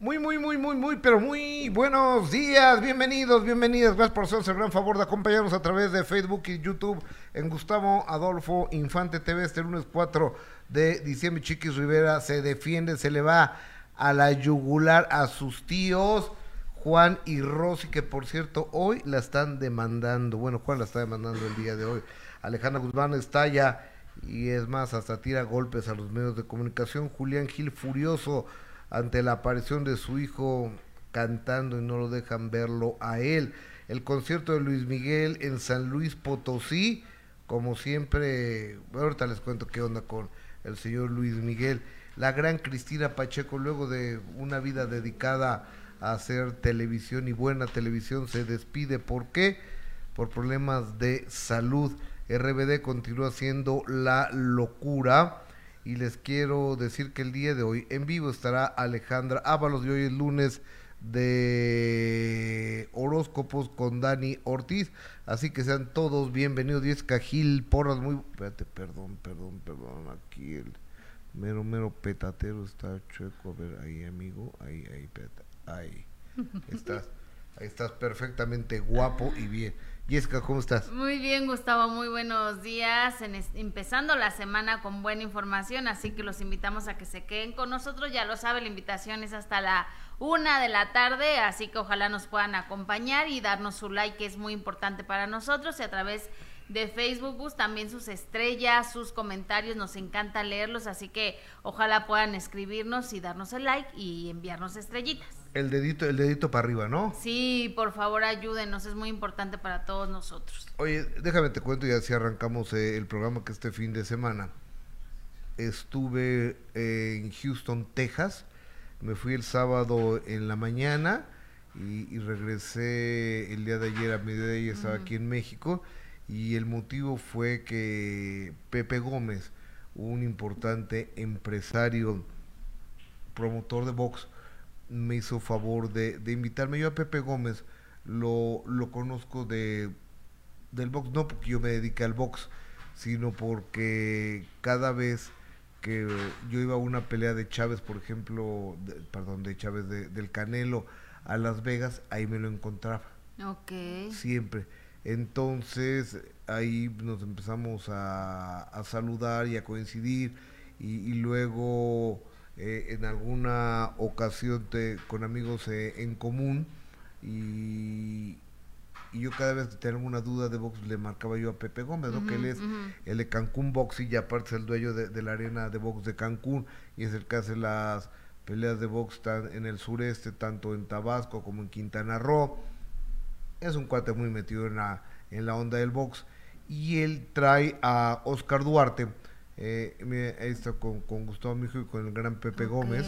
Muy, muy, muy, muy, muy, pero muy buenos días, bienvenidos, bienvenidas. Gracias por hacerse el gran favor de acompañarnos a través de Facebook y YouTube en Gustavo Adolfo Infante TV este lunes 4 de diciembre. Chiquis Rivera se defiende, se le va a la yugular a sus tíos. Juan y Rosy, que por cierto hoy la están demandando. Bueno, Juan la está demandando el día de hoy. Alejandra Guzmán está ya y es más, hasta tira golpes a los medios de comunicación. Julián Gil furioso ante la aparición de su hijo cantando y no lo dejan verlo a él. El concierto de Luis Miguel en San Luis Potosí, como siempre, ahorita les cuento qué onda con el señor Luis Miguel. La gran Cristina Pacheco, luego de una vida dedicada a hacer televisión y buena televisión, se despide. ¿Por qué? Por problemas de salud. RBD continúa siendo la locura y les quiero decir que el día de hoy en vivo estará Alejandra Ábalos y hoy es lunes de horóscopos con Dani Ortiz, así que sean todos bienvenidos, Diez Cajil Porras, muy, espérate, perdón, perdón, perdón, aquí el mero, mero petatero está chueco, a ver, ahí amigo, ahí, ahí, peta, ahí, estás, estás perfectamente guapo y bien. Jessica, ¿cómo estás? Muy bien, Gustavo, muy buenos días. empezando la semana con buena información, así que los invitamos a que se queden con nosotros. Ya lo sabe, la invitación es hasta la una de la tarde, así que ojalá nos puedan acompañar y darnos su like, que es muy importante para nosotros, y a través de Facebook, Gus, también sus estrellas, sus comentarios, nos encanta leerlos, así que ojalá puedan escribirnos y darnos el like y enviarnos estrellitas el dedito, el dedito para arriba, ¿no? Sí, por favor ayúdenos, es muy importante para todos nosotros. Oye, déjame te cuento y así arrancamos eh, el programa que este fin de semana. Estuve en Houston, Texas, me fui el sábado en la mañana y, regresé el día de ayer a mediodía y estaba aquí en México y el motivo fue que Pepe Gómez, un importante empresario, promotor de box, me hizo favor de, de, invitarme. Yo a Pepe Gómez lo, lo conozco de, del box, no porque yo me dedique al box, sino porque cada vez que yo iba a una pelea de Chávez, por ejemplo, perdón, de Chávez del Canelo a Las Vegas, ahí me lo encontraba. Ok. Siempre. Entonces ahí nos empezamos a, a saludar y a coincidir y, y luego eh, en alguna ocasión con amigos eh, en común y, yo cada vez que tenía una duda de box le marcaba yo a Pepe Gómez, que él es el de Cancún Boxing y aparte es el dueño de, la arena de box de Cancún y es el que hace las peleas de box en el sureste, tanto en Tabasco como en Quintana Roo. Es un cuate muy metido en la, en la onda del box. Y él trae a Oscar Duarte, eh, está con, con Gustavo Mijo y con el gran Pepe Gómez.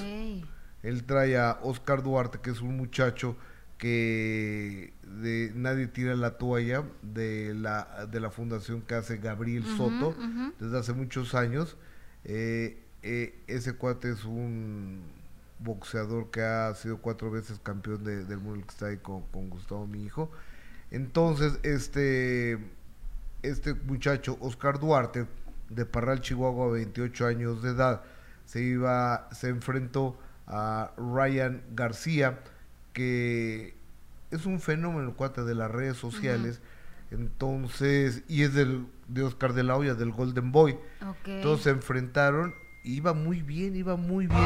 Él trae a Oscar Duarte, que es un muchacho que de nadie tira la toalla de la de la fundación que hace Gabriel Soto desde hace muchos años. Eh, eh, ese cuate es un boxeador que ha sido cuatro veces campeón del mundo que está ahí con, con, Gustavo mi hijo. Entonces este este muchacho Oscar Duarte de Parral, Chihuahua, 28 años de edad. Se iba, se enfrentó a Ryan García, que es un fenómeno cuate de las redes sociales. Entonces, y es del, de Oscar de la Hoya, del Golden Boy. Entonces se enfrentaron, iba muy bien, iba muy bien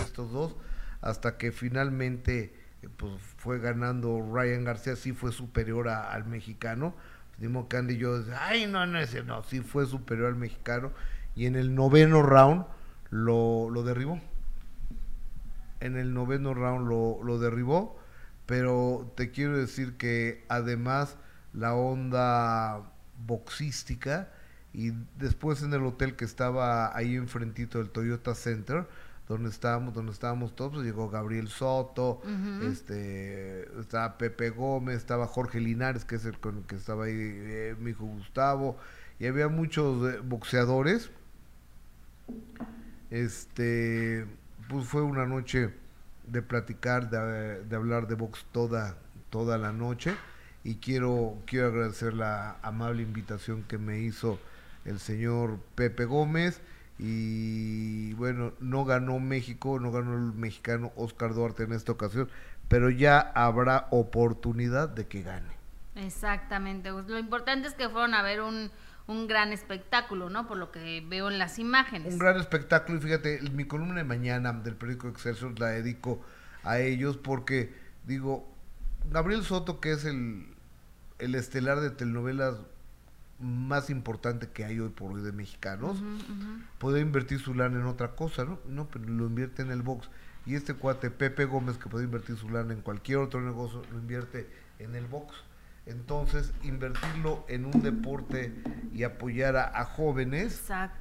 estos dos, hasta que finalmente eh, pues fue ganando Ryan García, sí fue superior al mexicano Dimo Candy y yo, ay, no, no, ese no, sí fue superior al mexicano. Y en el noveno round lo, lo derribó. En el noveno round lo, lo derribó. Pero te quiero decir que además la onda boxística y después en el hotel que estaba ahí enfrentito del Toyota Center, donde estábamos, donde estábamos todos, pues llegó Gabriel Soto, este, estaba Pepe Gómez, estaba Jorge Linares, que es el con el que estaba ahí eh, mi hijo Gustavo, y había muchos eh, boxeadores. Este, pues fue una noche de platicar, de, de hablar de box toda, toda la noche, y quiero, quiero agradecer la amable invitación que me hizo el señor Pepe Gómez y bueno, no ganó México, no ganó el mexicano Oscar Duarte en esta ocasión, pero ya habrá oportunidad de que gane. Exactamente, pues, lo importante es que fueron a ver un, un gran espectáculo, ¿no? Por lo que veo en las imágenes. Un gran espectáculo y fíjate, mi columna de mañana del periódico Excelsior la dedico a ellos porque digo, Gabriel Soto que es el, el estelar de telenovelas más importante que hay hoy por hoy de mexicanos, puede invertir su lana en otra cosa, ¿no? No, pero lo invierte en el box. Y este cuate, Pepe Gómez, que puede invertir su lana en cualquier otro negocio, lo invierte en el box. Entonces, invertirlo en un deporte y apoyar a, jóvenes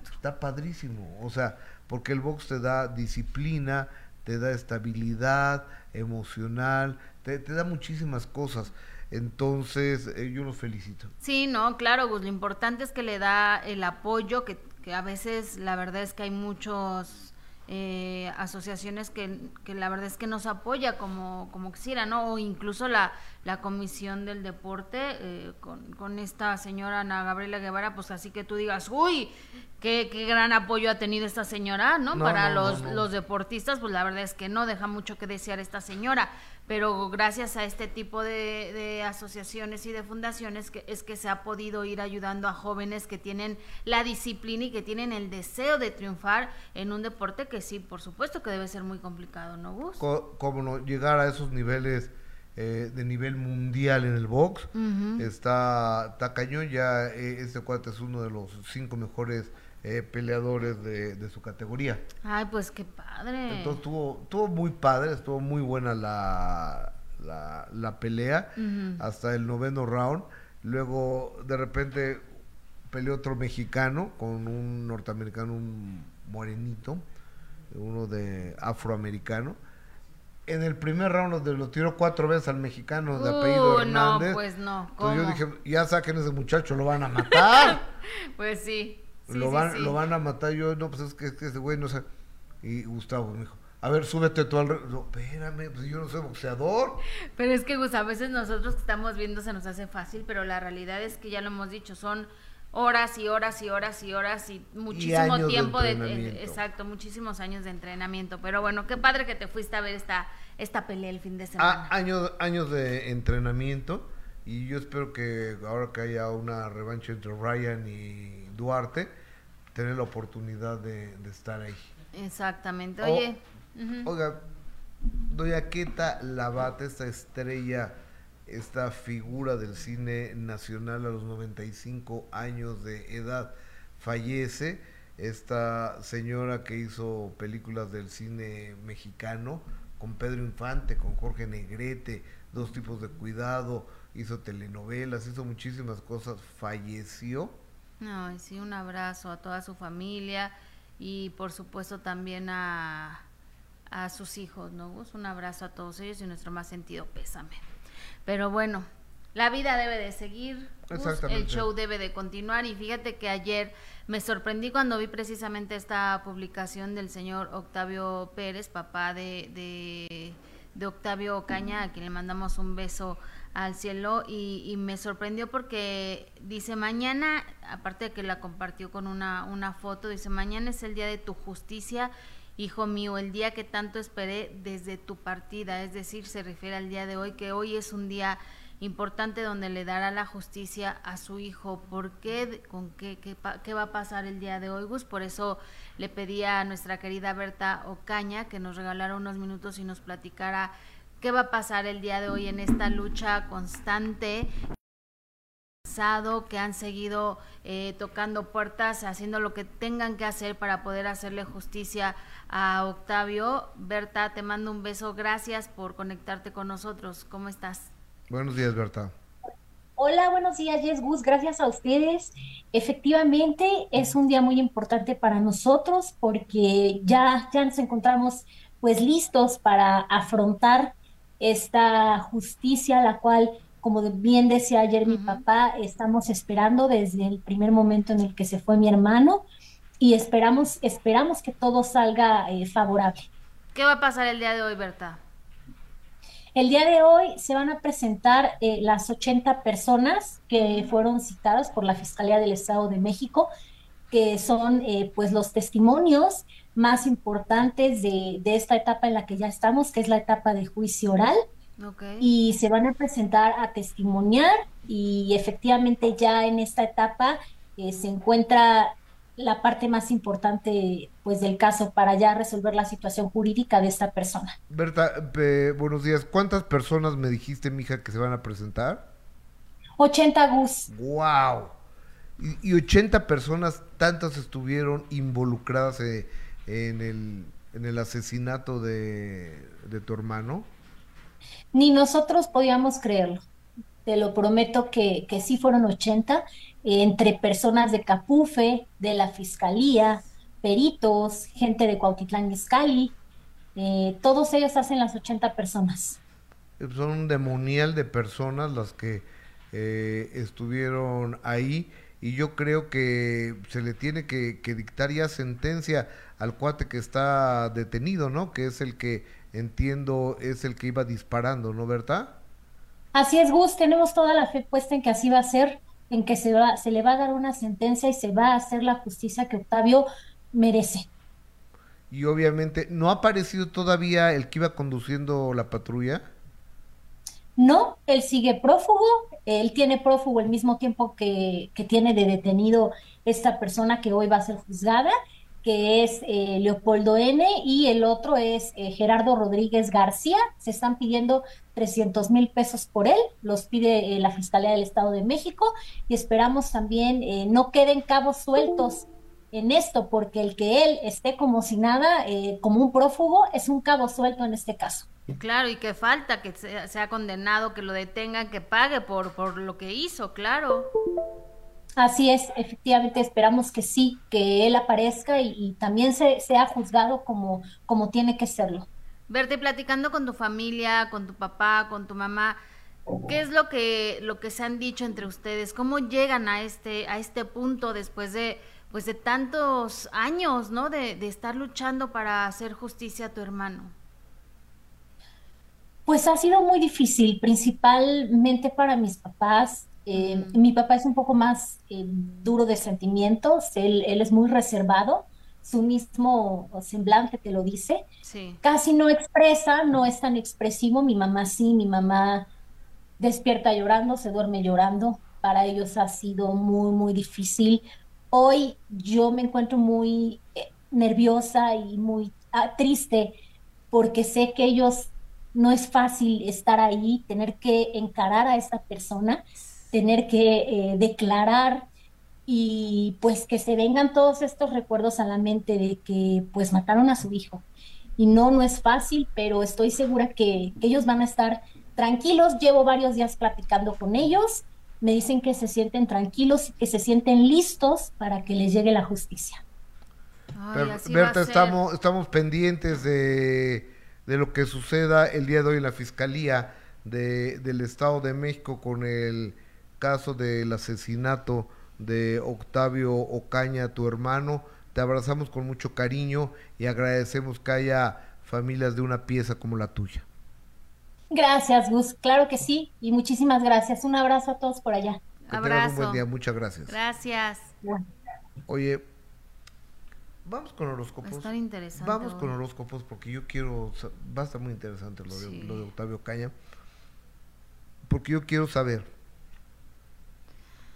está padrísimo. O sea, porque el box te da disciplina, te da estabilidad emocional, te, te da muchísimas cosas. Entonces, eh, yo los felicito. Sí, no, claro, Gus, lo importante es que le da el apoyo, que, que a veces la verdad es que hay muchos eh, asociaciones que, que, la verdad es que nos apoya como, como quisiera, ¿no? O incluso la, la Comisión del Deporte eh, con, con, esta señora Ana Gabriela Guevara, pues así que tú digas, uy, qué, qué gran apoyo ha tenido esta señora, ¿no? Para los, los deportistas, pues la verdad es que no, deja mucho que desear esta señora pero gracias a este tipo de, asociaciones y de fundaciones que es que se ha podido ir ayudando a jóvenes que tienen la disciplina y que tienen el deseo de triunfar en un deporte que sí, por supuesto que debe ser muy complicado, ¿no, Gus? Cómo no, llegar a esos niveles eh, de nivel mundial en el box está, está cañón, ya eh, este cuate es uno de los cinco mejores eh, peleadores de, su categoría. Ay, pues qué padre. Entonces estuvo, muy padre, estuvo muy buena la, la, pelea hasta el noveno round. Luego de repente peleó otro mexicano con un norteamericano, un morenito, uno de afroamericano. En el primer round donde lo tiró cuatro veces al mexicano de apellido uh, Hernández. No, pues no. Entonces yo dije, ya saquen a ese muchacho, lo van a matar. pues sí lo, van, lo van a matar. Yo, no, pues es que, es que ese güey no sé. Y Gustavo me dijo, a ver, súbete tú al... No, espérame, pues yo no soy boxeador. Pero es que, Gus, a veces nosotros que estamos viendo se nos hace fácil, pero la realidad es que ya lo hemos dicho, son horas y horas y horas y horas y muchísimo tiempo de, eh, exacto muchísimos años de entrenamiento pero bueno qué padre que te fuiste a ver esta esta pelea el fin de semana ah, años años de entrenamiento y yo espero que ahora que haya una revancha entre Ryan y Duarte tener la oportunidad de, estar ahí. Exactamente. Oye. Oiga, Doña Queta Lavate, esta estrella, esta figura del cine nacional a los 95 años de edad, fallece. Esta señora que hizo películas del cine mexicano, con Pedro Infante, con Jorge Negrete, dos tipos de cuidado, hizo telenovelas, hizo muchísimas cosas, falleció no, sí, un abrazo a toda su familia y por supuesto también a, a sus hijos, ¿no? Un abrazo a todos ellos y nuestro más sentido pésame. Pero bueno, la vida debe de seguir, el show debe de continuar. Y fíjate que ayer me sorprendí cuando vi precisamente esta publicación del señor Octavio Pérez, papá de, de, de Octavio Ocaña, a quien le mandamos un beso al cielo. Y, me sorprendió porque dice mañana, aparte de que la compartió con una, una foto, dice mañana es el día de tu justicia, hijo mío, el día que tanto esperé desde tu partida, es decir, se refiere al día de hoy, que hoy es un día importante donde le dará la justicia a su hijo. ¿Por qué? ¿Con qué, qué, va a pasar el día de hoy, Gus? Por eso le pedí a nuestra querida Berta Ocaña que nos regalara unos minutos y nos platicara qué va a pasar el día de hoy en esta lucha constante que han seguido eh, tocando puertas, haciendo lo que tengan que hacer para poder hacerle justicia a Octavio. Berta, te mando un beso. Gracias por conectarte con nosotros. ¿Cómo estás? Buenos días, Berta. Hola, buenos días, Jess Gus. Gracias a ustedes. Efectivamente, es un día muy importante para nosotros porque ya, ya nos encontramos pues listos para afrontar esta justicia, la cual, como bien decía ayer mi papá, estamos esperando desde el primer momento en el que se fue mi hermano y esperamos, esperamos que todo salga eh, favorable. ¿Qué va a pasar el día de hoy, Berta? El día de hoy se van a presentar eh, las 80 personas que fueron citadas por la Fiscalía del Estado de México que son eh, pues los testimonios más importantes de, de, esta etapa en la que ya estamos, que es la etapa de juicio oral. Y se van a presentar a testimoniar y efectivamente ya en esta etapa eh, se encuentra la parte más importante pues del caso para ya resolver la situación jurídica de esta persona. Berta, buenos días. ¿Cuántas personas me dijiste, mija, que se van a presentar? 80 Gus. ¡Wow! Y, 80 personas, tantas estuvieron involucradas eh, en, el, en el asesinato de, de tu hermano. Ni nosotros podíamos creerlo. Te lo prometo que, que sí fueron 80 entre personas de Capufe, de la Fiscalía, peritos, gente de Cuautitlán Izcalli, eh, todos ellos hacen las 80 personas. Son un demonial de personas las que eh, estuvieron ahí y yo creo que se le tiene que, que, dictar ya sentencia al cuate que está detenido, ¿no? Que es el que entiendo es el que iba disparando, ¿no, verdad? Así es, Gus, tenemos toda la fe puesta en que así va a ser en que se, va, se le va a dar una sentencia y se va a hacer la justicia que Octavio merece. Y obviamente, ¿no ha aparecido todavía el que iba conduciendo la patrulla? No, él sigue prófugo, él tiene prófugo el mismo tiempo que, que tiene de detenido esta persona que hoy va a ser juzgada que es eh, Leopoldo N. y el otro es eh, Gerardo Rodríguez García. Se están pidiendo 300 mil pesos por él, los pide eh, la Fiscalía del Estado de México y esperamos también no queden cabos sueltos en esto, porque el que él esté como si nada, como un prófugo, es un cabo suelto en este caso. Claro, y que falta que sea, sea condenado, que lo detengan, que pague por, por lo que hizo, claro. Así es, efectivamente esperamos que sí, que él aparezca y, también se, sea juzgado como, como tiene que serlo. Verte platicando con tu familia, con tu papá, con tu mamá, ¿qué es lo que, lo que se han dicho entre ustedes? ¿Cómo llegan a este, a este punto después de, pues de tantos años, ¿no? De, de estar luchando para hacer justicia a tu hermano. Pues ha sido muy difícil, principalmente para mis papás. Eh, mi papá es un poco más eh, duro de sentimientos, él, es muy reservado, su mismo semblante te lo dice. Casi no expresa, no es tan expresivo. Mi mamá sí, mi mamá despierta llorando, se duerme llorando. Para ellos ha sido muy, muy difícil. Hoy yo me encuentro muy eh, nerviosa y muy ah, triste porque sé que ellos no es fácil estar ahí, tener que encarar a esta persona tener que eh, declarar y pues que se vengan todos estos recuerdos a la mente de que pues mataron a su hijo. Y no, no es fácil, pero estoy segura que, ellos van a estar tranquilos. Llevo varios días platicando con ellos. Me dicen que se sienten tranquilos y que se sienten listos para que les llegue la justicia. Berta, estamos, estamos pendientes de, de, lo que suceda el día de hoy en la Fiscalía de, del Estado de México con el caso del asesinato de Octavio Ocaña, tu hermano. Te abrazamos con mucho cariño y agradecemos que haya familias de una pieza como la tuya. Gracias, Gus. Claro que sí. Y muchísimas gracias. Un abrazo a todos por allá. Que abrazo. un buen día. Muchas gracias. Gracias. Oye, vamos con horóscopos. Va a estar interesante. Vamos con horóscopos porque yo quiero. Va a estar muy interesante lo, de, lo de Octavio Ocaña. Porque yo quiero saber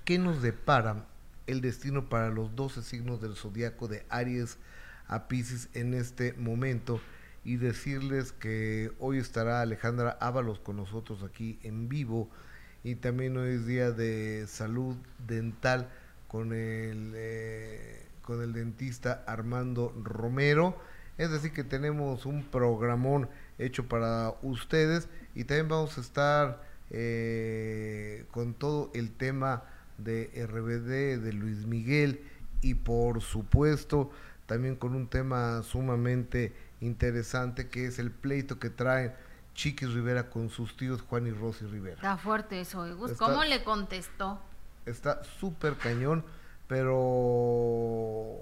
¿Qué nos depara el destino para los 12 signos del zodiaco de Aries a Pisces en este momento? Y decirles que hoy estará Alejandra Ábalos con nosotros aquí en vivo y también hoy es día de salud dental con el, eh, con el dentista Armando Romero. Es decir, que tenemos un programón hecho para ustedes y también vamos a estar eh, con todo el tema de RBD, de Luis Miguel y por supuesto también con un tema sumamente interesante que es el pleito que traen Chiquis Rivera con sus tíos Juan y Rosy Rivera. Está fuerte eso, ¿eh? ¿cómo le contestó? Está súper cañón, pero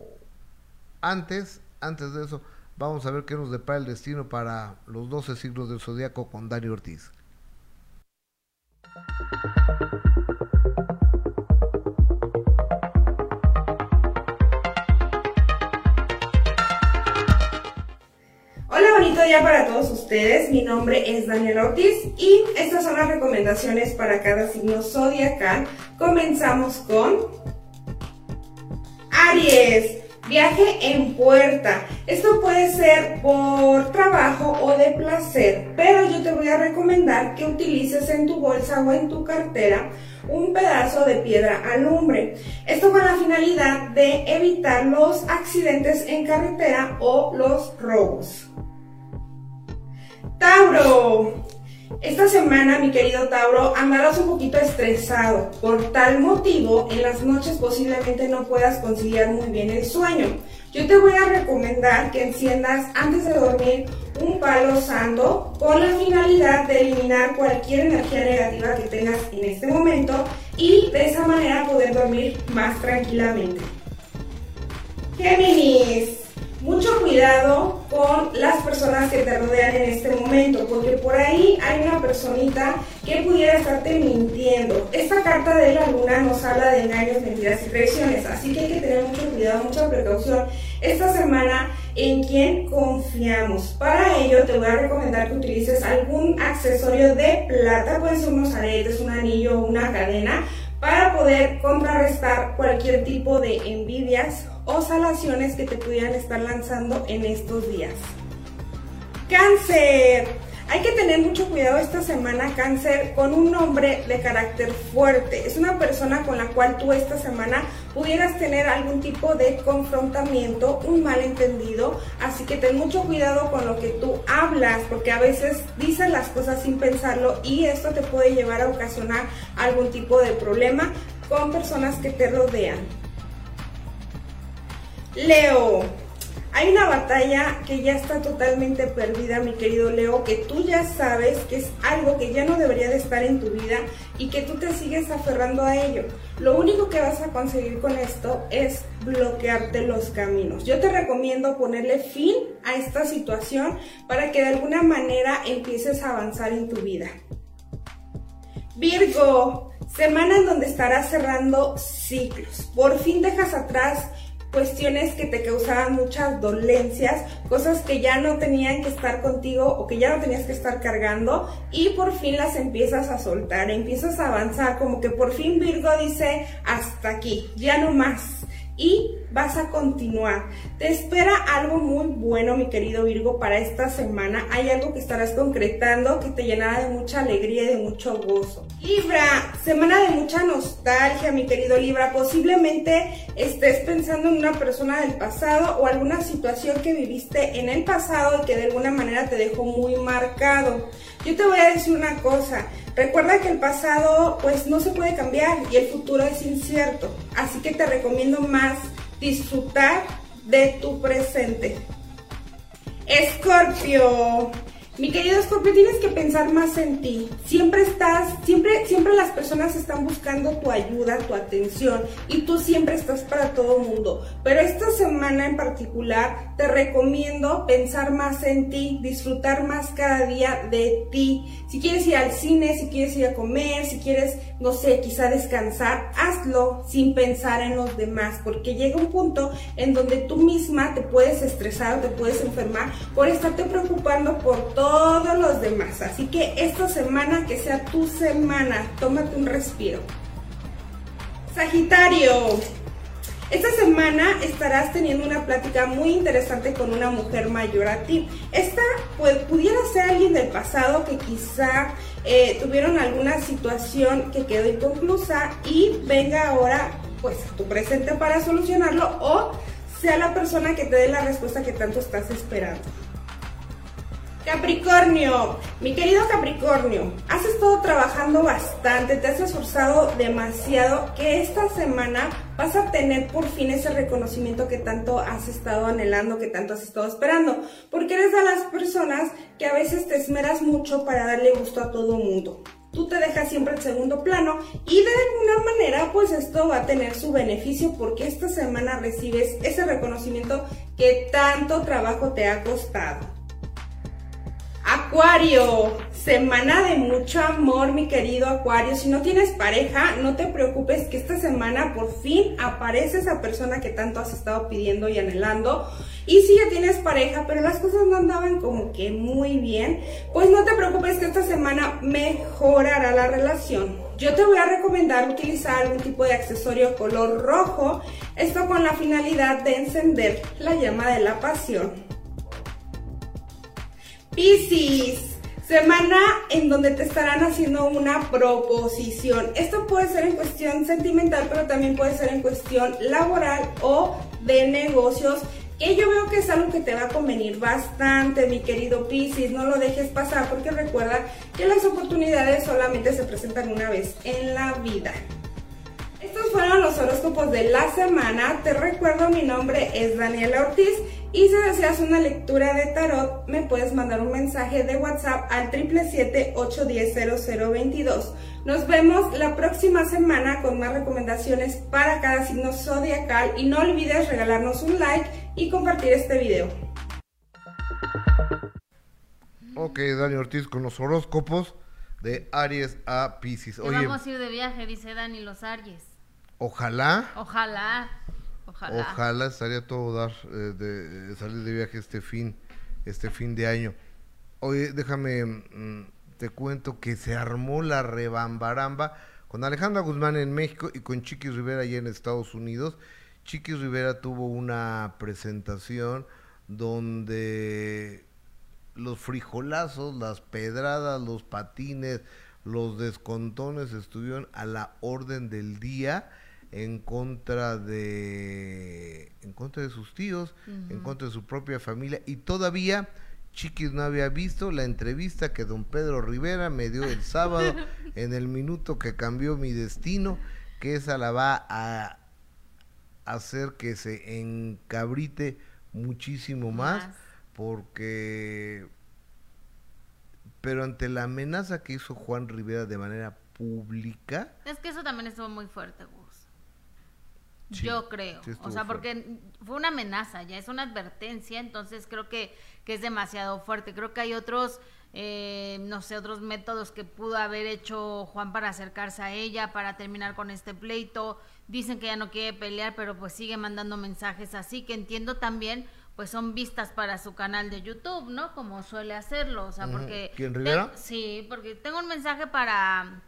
antes, antes de eso, vamos a ver qué nos depara el destino para los 12 siglos del zodiaco con Dani Ortiz. Bonito día para todos ustedes. Mi nombre es Daniela Ortiz y estas son las recomendaciones para cada signo zodiacal. Comenzamos con Aries. Viaje en puerta. Esto puede ser por trabajo o de placer, pero yo te voy a recomendar que utilices en tu bolsa o en tu cartera un pedazo de piedra alumbre. Esto con la finalidad de evitar los accidentes en carretera o los robos. Tauro, esta semana, mi querido Tauro, andarás un poquito estresado. Por tal motivo, en las noches posiblemente no puedas conciliar muy bien el sueño. Yo te voy a recomendar que enciendas antes de dormir un palo santo con la finalidad de eliminar cualquier energía negativa que tengas en este momento y de esa manera poder dormir más tranquilamente. Géminis, mucho cuidado con las personas que te rodean en este momento, porque por ahí hay una personita que pudiera estarte mintiendo. Esta carta de la luna nos habla de engaños, mentiras y traiciones, así que hay que tener mucho cuidado, mucha precaución esta semana en quien confiamos. Para ello te voy a recomendar que utilices algún accesorio de plata, pueden ser unos aretes, un anillo o una cadena, para poder contrarrestar cualquier tipo de envidias o salaciones que te pudieran estar lanzando en estos días. Cáncer. Hay que tener mucho cuidado esta semana, cáncer, con un hombre de carácter fuerte. Es una persona con la cual tú esta semana pudieras tener algún tipo de confrontamiento, un malentendido. Así que ten mucho cuidado con lo que tú hablas, porque a veces dices las cosas sin pensarlo y esto te puede llevar a ocasionar algún tipo de problema con personas que te rodean. Leo, hay una batalla que ya está totalmente perdida, mi querido Leo, que tú ya sabes que es algo que ya no debería de estar en tu vida y que tú te sigues aferrando a ello. Lo único que vas a conseguir con esto es bloquearte los caminos. Yo te recomiendo ponerle fin a esta situación para que de alguna manera empieces a avanzar en tu vida. Virgo, semana en donde estarás cerrando ciclos. Por fin dejas atrás cuestiones que te causaban muchas dolencias, cosas que ya no tenían que estar contigo o que ya no tenías que estar cargando y por fin las empiezas a soltar, empiezas a avanzar, como que por fin Virgo dice hasta aquí, ya no más y vas a continuar. Te espera algo muy bueno, mi querido Virgo, para esta semana. Hay algo que estarás concretando que te llenará de mucha alegría y de mucho gozo. Libra, semana de mucha nostalgia, mi querido Libra. Posiblemente estés pensando en una persona del pasado o alguna situación que viviste en el pasado y que de alguna manera te dejó muy marcado. Yo te voy a decir una cosa, Recuerda que el pasado pues no se puede cambiar y el futuro es incierto, así que te recomiendo más disfrutar de tu presente. Escorpio, mi querido Scorpio, tienes que pensar más en ti. Siempre estás, siempre, siempre las personas están buscando tu ayuda, tu atención y tú siempre estás para todo mundo. Pero esta semana en particular te recomiendo pensar más en ti, disfrutar más cada día de ti. Si quieres ir al cine, si quieres ir a comer, si quieres, no sé, quizá descansar, hazlo sin pensar en los demás, porque llega un punto en donde tú misma te puedes estresar, te puedes enfermar por estarte preocupando por todo todos los demás. Así que esta semana que sea tu semana, tómate un respiro. Sagitario, esta semana estarás teniendo una plática muy interesante con una mujer mayor a ti. Esta pues, pudiera ser alguien del pasado que quizá eh, tuvieron alguna situación que quedó inconclusa y venga ahora pues a tu presente para solucionarlo o sea la persona que te dé la respuesta que tanto estás esperando. Capricornio, mi querido Capricornio, has estado trabajando bastante, te has esforzado demasiado, que esta semana vas a tener por fin ese reconocimiento que tanto has estado anhelando, que tanto has estado esperando, porque eres de las personas que a veces te esmeras mucho para darle gusto a todo mundo. Tú te dejas siempre en segundo plano y de alguna manera pues esto va a tener su beneficio porque esta semana recibes ese reconocimiento que tanto trabajo te ha costado. Acuario, semana de mucho amor, mi querido Acuario. Si no tienes pareja, no te preocupes que esta semana por fin aparece esa persona que tanto has estado pidiendo y anhelando. Y si ya tienes pareja, pero las cosas no andaban como que muy bien, pues no te preocupes que esta semana mejorará la relación. Yo te voy a recomendar utilizar algún tipo de accesorio color rojo, esto con la finalidad de encender la llama de la pasión. Piscis, semana en donde te estarán haciendo una proposición. Esto puede ser en cuestión sentimental, pero también puede ser en cuestión laboral o de negocios. Que yo veo que es algo que te va a convenir bastante, mi querido Piscis. No lo dejes pasar porque recuerda que las oportunidades solamente se presentan una vez en la vida. Estos fueron los horóscopos de la semana. Te recuerdo, mi nombre es Daniela Ortiz y si deseas una lectura de tarot, me puedes mandar un mensaje de WhatsApp al 777-810-0022. Nos vemos la próxima semana con más recomendaciones para cada signo zodiacal y no olvides regalarnos un like y compartir este video. Ok, Dani Ortiz con los horóscopos de Aries a Pisces. Oye, vamos a ir de viaje, dice Dani los Aries. Ojalá. Ojalá. Ojalá. Ojalá estaría todo dar eh, de, salir de viaje este fin, este fin de año. Oye, déjame, mm, te cuento que se armó la rebambaramba con Alejandra Guzmán en México y con Chiqui Rivera allá en Estados Unidos. Chiqui Rivera tuvo una presentación donde los frijolazos, las pedradas, los patines, los descontones estuvieron a la orden del día en contra de en contra de sus tíos, en contra de su propia familia y todavía Chiquis no había visto la entrevista que don Pedro Rivera me dio el sábado en el minuto que cambió mi destino, que esa la va a hacer que se encabrite muchísimo más, más. porque pero ante la amenaza que hizo Juan Rivera de manera pública. Es que eso también estuvo muy fuerte, yo creo. o sea, porque fue una amenaza, ya es una advertencia, entonces creo que, que es demasiado fuerte. Creo que hay otros, eh, no sé, otros métodos que pudo haber hecho Juan para acercarse a ella, para terminar con este pleito. Dicen que ya no quiere pelear, pero pues sigue mandando mensajes así, que entiendo también, pues son vistas para su canal de YouTube, ¿no? Como suele hacerlo, o sea, porque... ¿Quién, Rivera? sí, porque tengo un mensaje para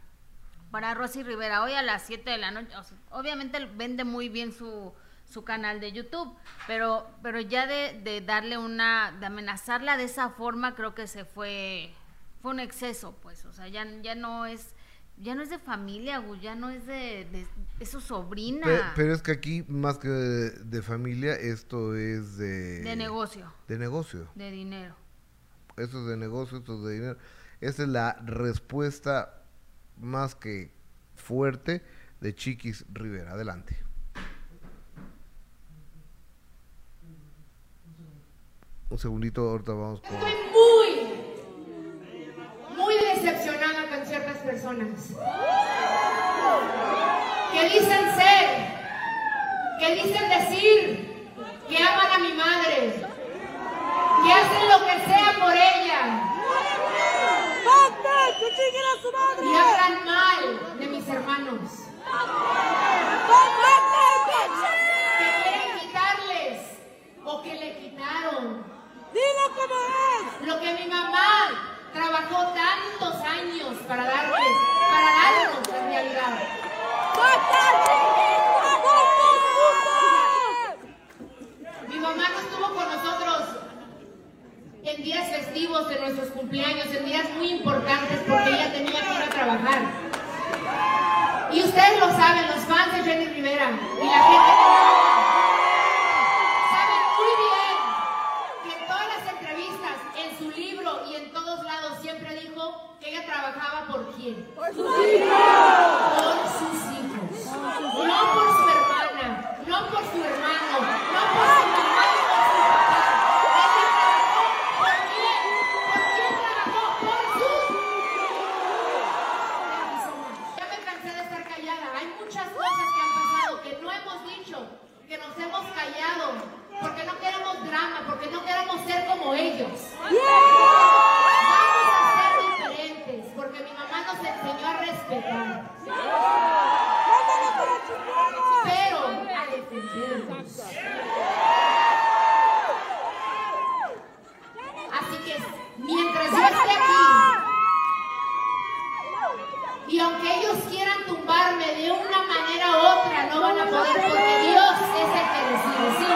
para Rosy Rivera hoy a las 7 de la noche. obviamente vende muy bien su, su canal de YouTube, pero, pero ya de, de, darle una, de amenazarla de esa forma, creo que se fue, fue un exceso, pues, o sea, ya, ya no es, ya no es de familia, ya no es de, de, su sobrina. Pero, es que aquí, más que de, de, familia, esto es de... De negocio. De negocio. De dinero. Esto es de negocio, esto es de dinero. Esa es la respuesta más que fuerte de Chiquis Rivera. Adelante. Un segundito, ahorita vamos. Estoy muy, muy decepcionada con ciertas personas que dicen ser, que dicen decir que aman a mi madre, que hacen lo que sea por ella, y hablan mal de mis hermanos. Que quieren quitarles o que le quitaron. Dilo como es. Lo que mi mamá trabajó tantos años para darles, para darnos en realidad. Mi mamá no estuvo con nosotros en días festivos, en nuestros cumpleaños, en días muy importantes porque ella tenía que ir a trabajar. Y ustedes lo saben, los fans de Jenny Rivera y la gente de saben muy bien que en todas las entrevistas, en su libro y en todos lados siempre dijo que ella trabajaba por quién. Por sus hijos. Por sus hijos. No por su hermana, no por su hermano, no por su Así que mientras yo esté aquí, y aunque ellos quieran tumbarme de una manera u otra, no van a poder porque Dios es el que decide. ¿sí?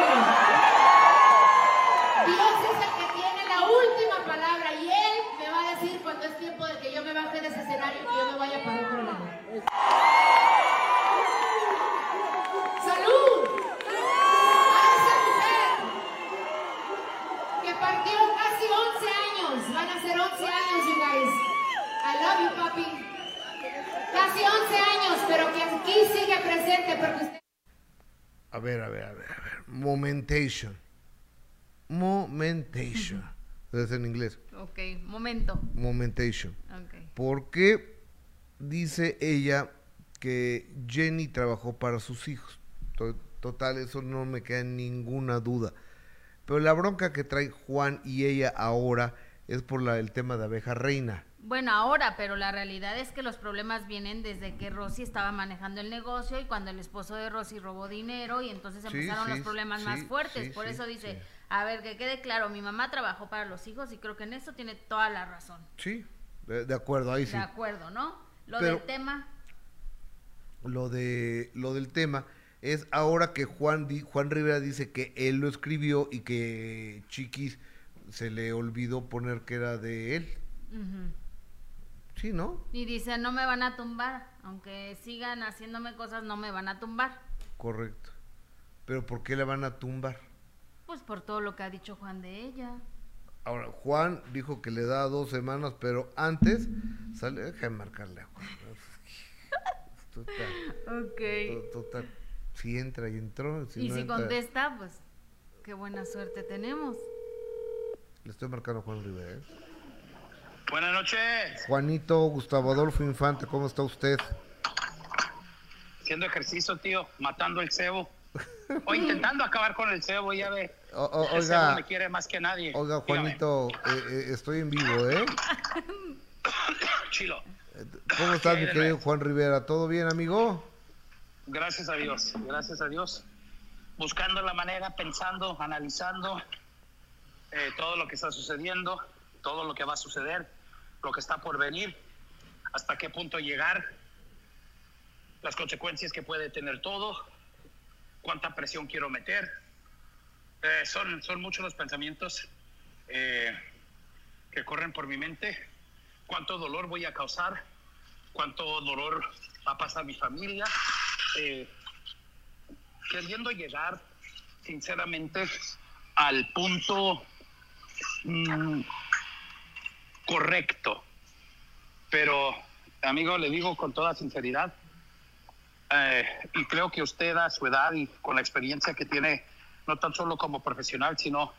Dios es el que tiene la última palabra y Él me va a decir cuando es tiempo de que yo me baje de ese escenario y que yo me vaya para otro lado. 11 años, you guys. I love you, papi. Casi 11 años, pero que aquí sigue presente porque usted... A ver, a ver, a ver, a ver. Momentation. Momentation. Es en inglés. Ok, momento. Momentation. Ok. Porque dice ella que Jenny trabajó para sus hijos. To- Total, eso no me queda ninguna duda. Pero la bronca que trae Juan y ella ahora es por la, el tema de abeja reina. Bueno, ahora, pero la realidad es que los problemas vienen desde que Rosy estaba manejando el negocio y cuando el esposo de Rosy robó dinero y entonces empezaron sí, los problemas más fuertes. Por eso dice, a ver, que quede claro, mi mamá trabajó para los hijos y creo que en eso tiene toda la razón. Sí, de, de acuerdo, ahí sí. De acuerdo, ¿no? Lo Pero- del tema, Lo, de, lo del tema es ahora que Juan, di- Juan Rivera dice que él lo escribió y que Chiquis se le olvidó poner que era de él. Sí, ¿no? y dice, no me van a tumbar, aunque sigan haciéndome cosas, no me van a tumbar. Correcto. Pero ¿por qué le van a tumbar? Pues por todo lo que ha dicho Juan de ella. Ahora, Juan dijo que le da dos semanas, pero antes sale, déjame marcarle a Juan. Total, Ok. to- total, si entra y entró, si y no si entra- contesta, pues qué buena suerte tenemos. Le estoy marcando a Juan Rivera. ¿eh? Buenas noches. Juanito Gustavo Adolfo Infante, ¿cómo está usted? Haciendo ejercicio, tío, matando el cebo. O intentando acabar con el cebo, ya ve. O- o- El cebo me quiere más que nadie. oiga. Juanito, eh, eh, estoy en vivo, ¿eh? Chilo. ¿Cómo estás, mi querido Juan Rivera? ¿Todo bien, amigo? Gracias a Dios, gracias a Dios. Buscando la manera, pensando, analizando eh, todo lo que está sucediendo, todo lo que va a suceder, lo que está por venir, hasta qué punto llegar, las consecuencias que puede tener todo, cuánta presión quiero meter. Eh, son, son muchos los pensamientos eh, que corren por mi mente. Cuánto dolor voy a causar, cuánto dolor va a pasar mi familia. Eh, queriendo llegar, sinceramente, al punto mm, correcto. Pero, amigo, le digo con toda sinceridad, eh, y creo que usted a su edad y con la experiencia que tiene, no tan solo como profesional, sino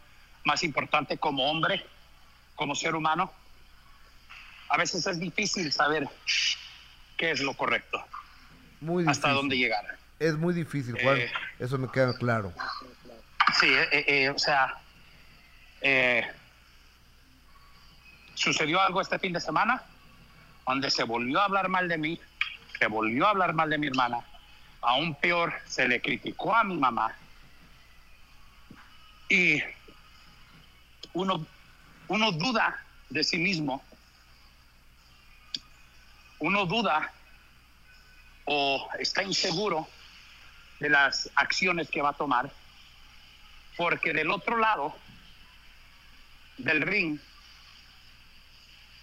más importante como hombre, como ser humano, a veces es difícil saber qué es lo correcto, Muy hasta dónde llegar. Es muy difícil, Juan. Eh. Eso me queda claro. Sí, eh, eh, o sea, eh, sucedió algo este fin de semana donde se volvió a hablar mal de mí, se volvió a hablar mal de mi hermana, aún peor, se le criticó a mi mamá. Y uno, uno duda de sí mismo, uno duda o está inseguro de las acciones que va a tomar porque del otro lado del ring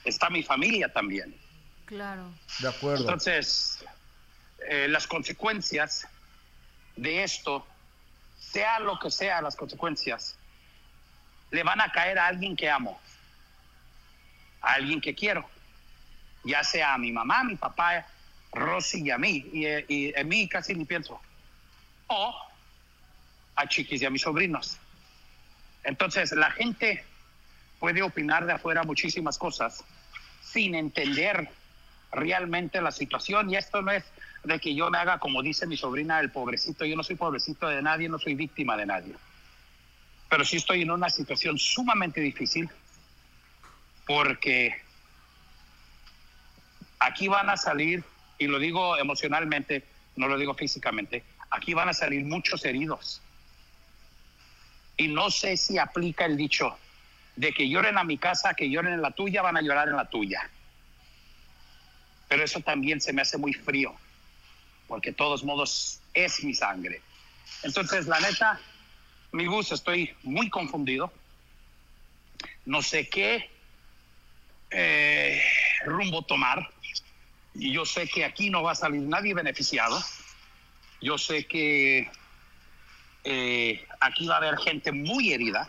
está mi familia también. Claro. De acuerdo. Entonces, eh, las consecuencias de esto, sea lo que sea las consecuencias, le van a caer a alguien que amo, a alguien que quiero, ya sea a mi mamá, a mi papá, Rosy y a mí, y, eh, y en mí casi ni pienso, o a Chiquis y a mis sobrinos. Entonces, la gente puede opinar de afuera muchísimas cosas sin entender realmente la situación. Y esto no es de que yo me haga, como dice mi sobrina, el pobrecito. Yo no soy pobrecito de nadie, no soy víctima de nadie. Pero sí estoy en una situación sumamente difícil porque aquí van a salir, y lo digo emocionalmente, no lo digo físicamente, aquí van a salir muchos heridos. Y no sé si aplica el dicho de que lloren a mi casa, que lloren en la tuya, van a llorar en la tuya. Pero eso también se me hace muy frío, porque de todos modos es mi sangre. Entonces, la neta, mi gusto, estoy muy confundido. No sé qué, eh, rumbo tomar. Y yo sé que aquí no va a salir nadie beneficiado. Yo sé que eh, aquí va a haber gente muy herida.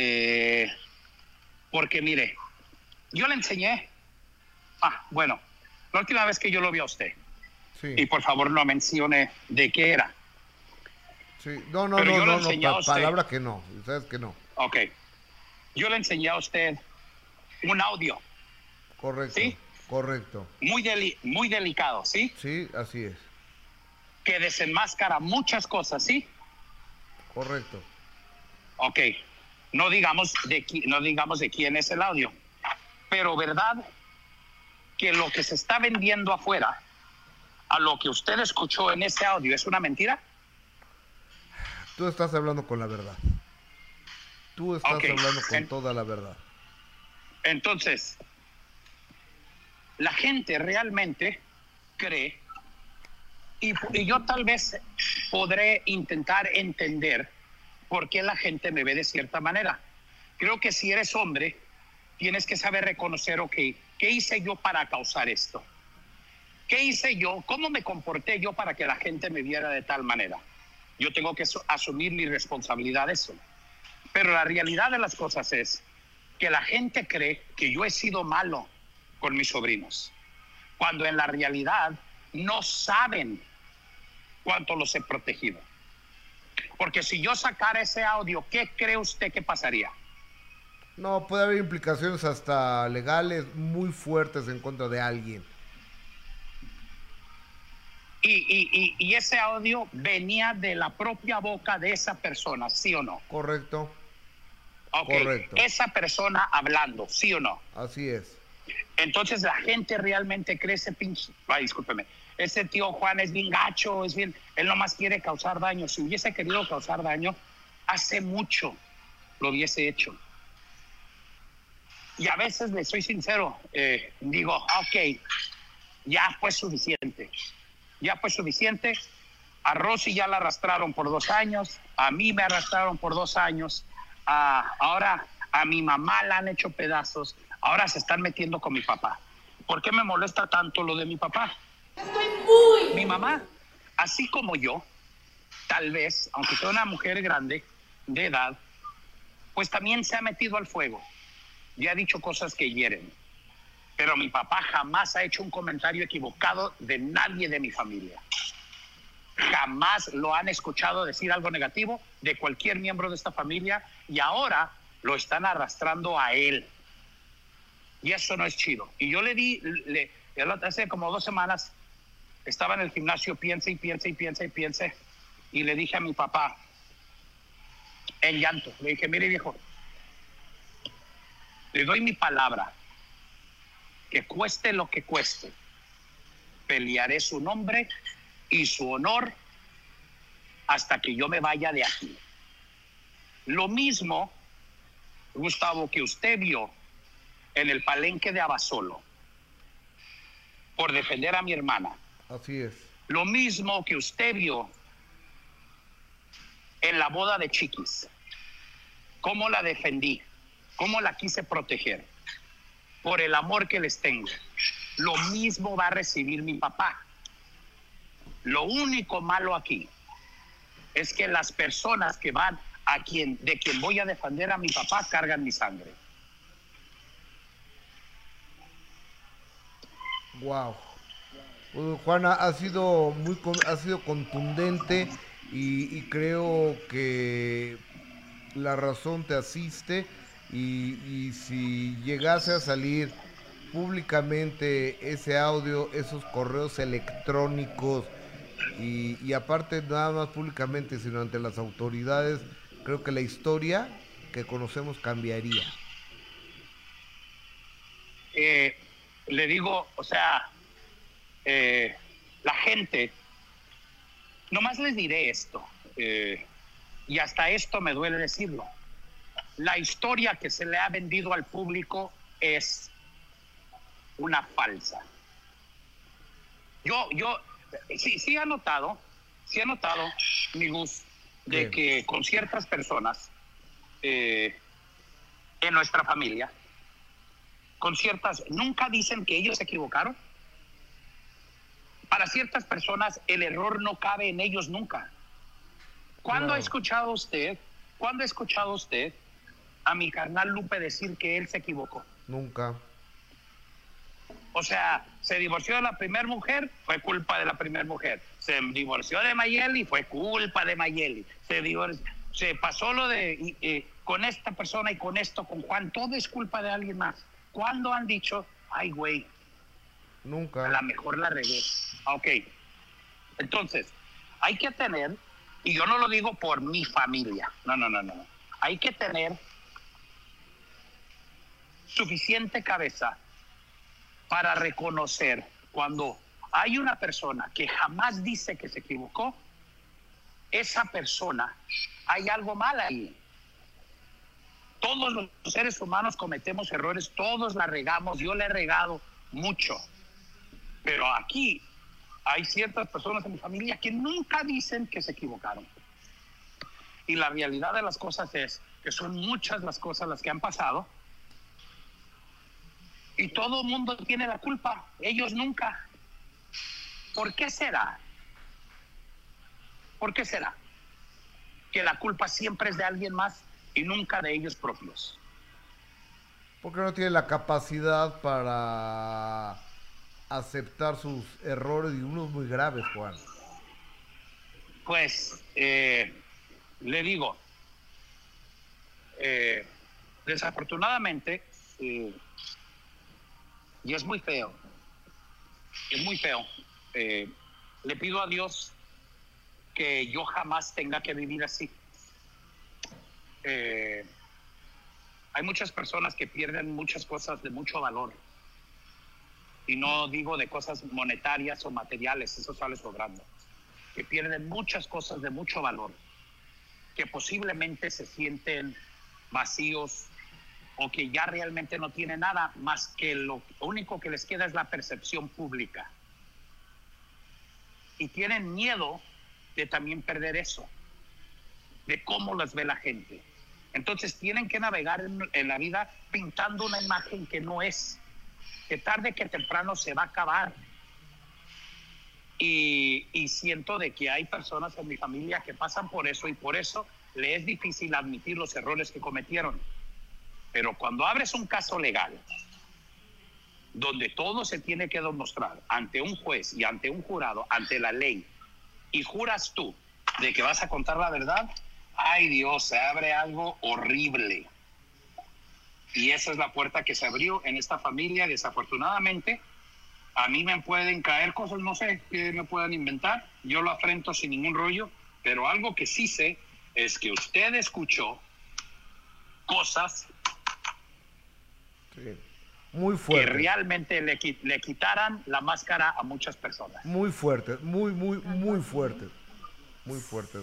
Eh, porque mire, yo le enseñé. Ah, bueno, la última vez que yo lo vi a usted. Sí. Y por favor no mencione de qué era. Sí. No, no, Pero no, no, no, pa- usted. palabra que no, sabes que no. Ok. Yo le enseñé a usted un audio Correcto. Sí. Correcto. muy, deli- muy delicado, ¿sí? Sí, así es. Que desenmascara muchas cosas, ¿sí? Correcto. Ok. No digamos de, no digamos de quién es el audio. Pero verdad que lo que se está vendiendo afuera a lo que usted escuchó en ese audio es una mentira. Tú estás hablando con la verdad. Tú estás hablando con En- toda la verdad. Entonces, la gente realmente cree, y, y yo tal vez podré intentar entender por qué la gente me ve de cierta manera. Creo que si eres hombre, tienes que saber reconocer, ok, ¿qué hice yo para causar esto? ¿Qué hice yo? ¿Cómo me comporté yo para que la gente me viera de tal manera? Yo tengo que su- asumir mi responsabilidad de eso. Pero la realidad de las cosas es que la gente cree que yo he sido malo con mis sobrinos, cuando en la realidad no saben cuánto los he protegido. Porque si yo sacara ese audio, ¿qué cree usted que pasaría? No, puede haber implicaciones hasta legales muy fuertes en contra de alguien. Y, y- y- y ese audio venía de la propia boca de esa persona, ¿sí o no? Correcto. Ok, Correcto. Esa persona hablando, ¿sí o no? Así es. Entonces la gente realmente cree ese pinche, ay, discúlpeme, ese tío Juan es bien gacho, es bien, él nomás quiere causar daño. Si hubiese querido causar daño, hace mucho lo hubiese hecho. Y a veces, le soy sincero, eh, digo, ok, ya fue suficiente, ya fue suficiente. A Rosy ya la arrastraron por dos años, a mí me arrastraron por dos años, ahora a mi mamá la han hecho pedazos, ahora se están metiendo con mi papá. ¿Por qué me molesta tanto lo de mi papá? Estoy muy Mi mamá, así como yo, tal vez, aunque sea una mujer grande, de edad, pues también se ha metido al fuego y ha dicho cosas que hieren. Pero mi papá jamás ha hecho un comentario equivocado de nadie de mi familia. Jamás lo han escuchado decir algo negativo de cualquier miembro de esta familia y ahora lo están arrastrando a él. Y eso no es chido. Y yo le di, le, hace como dos semanas, estaba en el gimnasio, piense y piense y piense y piense, y le dije a mi papá, en llanto, le dije, mire viejo, le doy mi palabra, que cueste lo que cueste, pelearé su nombre y su honor hasta que yo me vaya de aquí. Lo mismo, Gustavo, que usted vio en el palenque de Abasolo por defender a mi hermana. Así es. Lo mismo que usted vio en la boda de Chiquis. Cómo la defendí, cómo la quise proteger, por el amor que les tengo. Lo mismo va a recibir mi papá. Lo único malo aquí es que las personas que van a quien de quien voy a defender a mi papá cargan mi sangre. Wow. Pues, Juana, ha sido muy ha sido contundente y, creo que la razón te asiste y, y si llegase a salir públicamente ese audio, esos correos electrónicos y, y aparte nada más públicamente, sino ante las autoridades, creo que la historia que conocemos cambiaría. eh, le digo, o sea, eh, la gente, nomás les diré esto, eh, y hasta esto me duele decirlo. La historia que se le ha vendido al público es una falsa. Yo, yo, sí, sí he notado, sí he notado, mi Gus, de que con ciertas personas eh, en nuestra familia, con ciertas, nunca dicen que ellos se equivocaron. Para ciertas personas el error no cabe en ellos nunca. ¿Cuándo ha escuchado usted, cuándo ha escuchado usted a mi carnal Lupe decir que él se equivocó? Nunca. O sea, se divorció de la primera mujer, fue culpa de la primera mujer. Se divorció de Mayeli, fue culpa de Mayeli. Se, se pasó lo de con esta persona y con esto, con Juan, todo es culpa de alguien más. ¿Cuándo han dicho, ay, güey? Nunca. A lo mejor la regué. Ok. Entonces, hay que tener, y yo no lo digo por mi familia, no, no, no, no. Hay que tener suficiente cabeza para reconocer cuando hay una persona que jamás dice que se equivocó, esa persona, hay algo mal ahí. Todos los seres humanos cometemos errores, todos la regamos, yo le he regado mucho. Pero aquí hay ciertas personas en mi familia que nunca dicen que se equivocaron. Y la realidad de las cosas es que son muchas las cosas las que han pasado. Y todo el mundo tiene la culpa, ellos nunca. ¿Por qué será? ¿Por qué será? Que la culpa siempre es de alguien más y nunca de ellos propios. Porque no tiene la capacidad para aceptar sus errores y unos muy graves, Juan. Pues eh, le digo, eh, desafortunadamente, eh, y es muy feo, es muy feo, le pido a Dios que yo jamás tenga que vivir así. Eh, hay muchas personas que pierden muchas cosas de mucho valor. Y no digo de cosas monetarias o materiales, eso sale sobrando. Que pierden muchas cosas de mucho valor. Que posiblemente se sienten vacíos o que ya realmente no tienen nada más que lo único que les queda es la percepción pública. Y tienen miedo de también perder eso, de cómo las ve la gente. Entonces tienen que navegar en, la vida pintando una imagen que no es, que tarde que temprano se va a acabar. Y, y siento de que hay personas en mi familia que pasan por eso y por eso le es difícil admitir los errores que cometieron. Pero cuando abres un caso legal, donde todo se tiene que demostrar ante un juez y ante un jurado, ante la ley, y juras tú de que vas a contar la verdad, ay Dios, se abre algo horrible. Y esa es la puerta que se abrió en esta familia. Desafortunadamente, a mí me pueden caer cosas, no sé, que me puedan inventar. Yo lo afrento sin ningún rollo, pero algo que sí sé es que usted escuchó cosas muy fuerte. que realmente le, le quitaran la máscara a muchas personas. Muy fuerte, muy, muy, muy fuerte. Muy fuerte.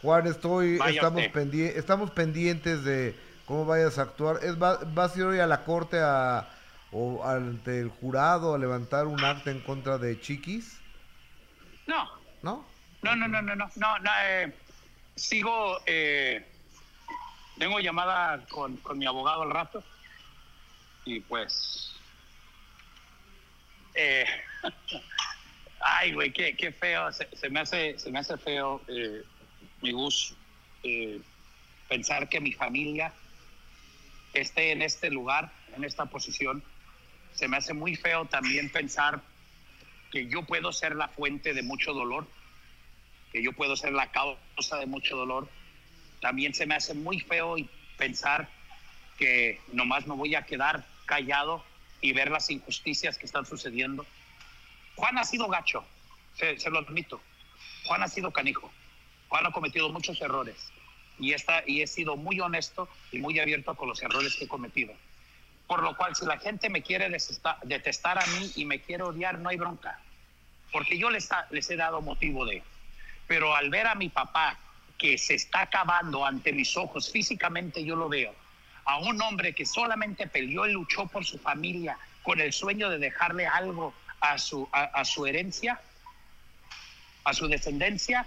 Juan, estoy, estamos, estamos pendientes de cómo vayas a actuar. ¿Es, ¿Vas a ir hoy a la corte a, o ante el jurado a levantar un acta en contra de Chiquis? No. ¿No? No, no, no, no, no. no, eh, sigo, eh, tengo llamada con, con mi abogado al rato y pues... Eh, ay, güey, qué, qué feo, se, se, me hace, se me hace feo eh, mi gusto eh, pensar que mi familia esté en este lugar, en esta posición. Se me hace muy feo también pensar que yo puedo ser la fuente de mucho dolor, que yo puedo ser la causa de mucho dolor. También se me hace muy feo pensar que nomás me voy a quedar callado y ver las injusticias que están sucediendo. Juan ha sido gacho, se, lo admito. Juan ha sido canijo. Juan ha cometido muchos errores y, está, y he sido muy honesto y muy abierto con los errores que he cometido. Por lo cual, si la gente me quiere detestar a mí y me quiere odiar, no hay bronca. Porque yo les, les he dado motivo de. Pero al ver a mi papá que se está acabando ante mis ojos, físicamente yo lo veo, a un hombre que solamente peleó y luchó por su familia con el sueño de dejarle algo a su, a su herencia, a su descendencia,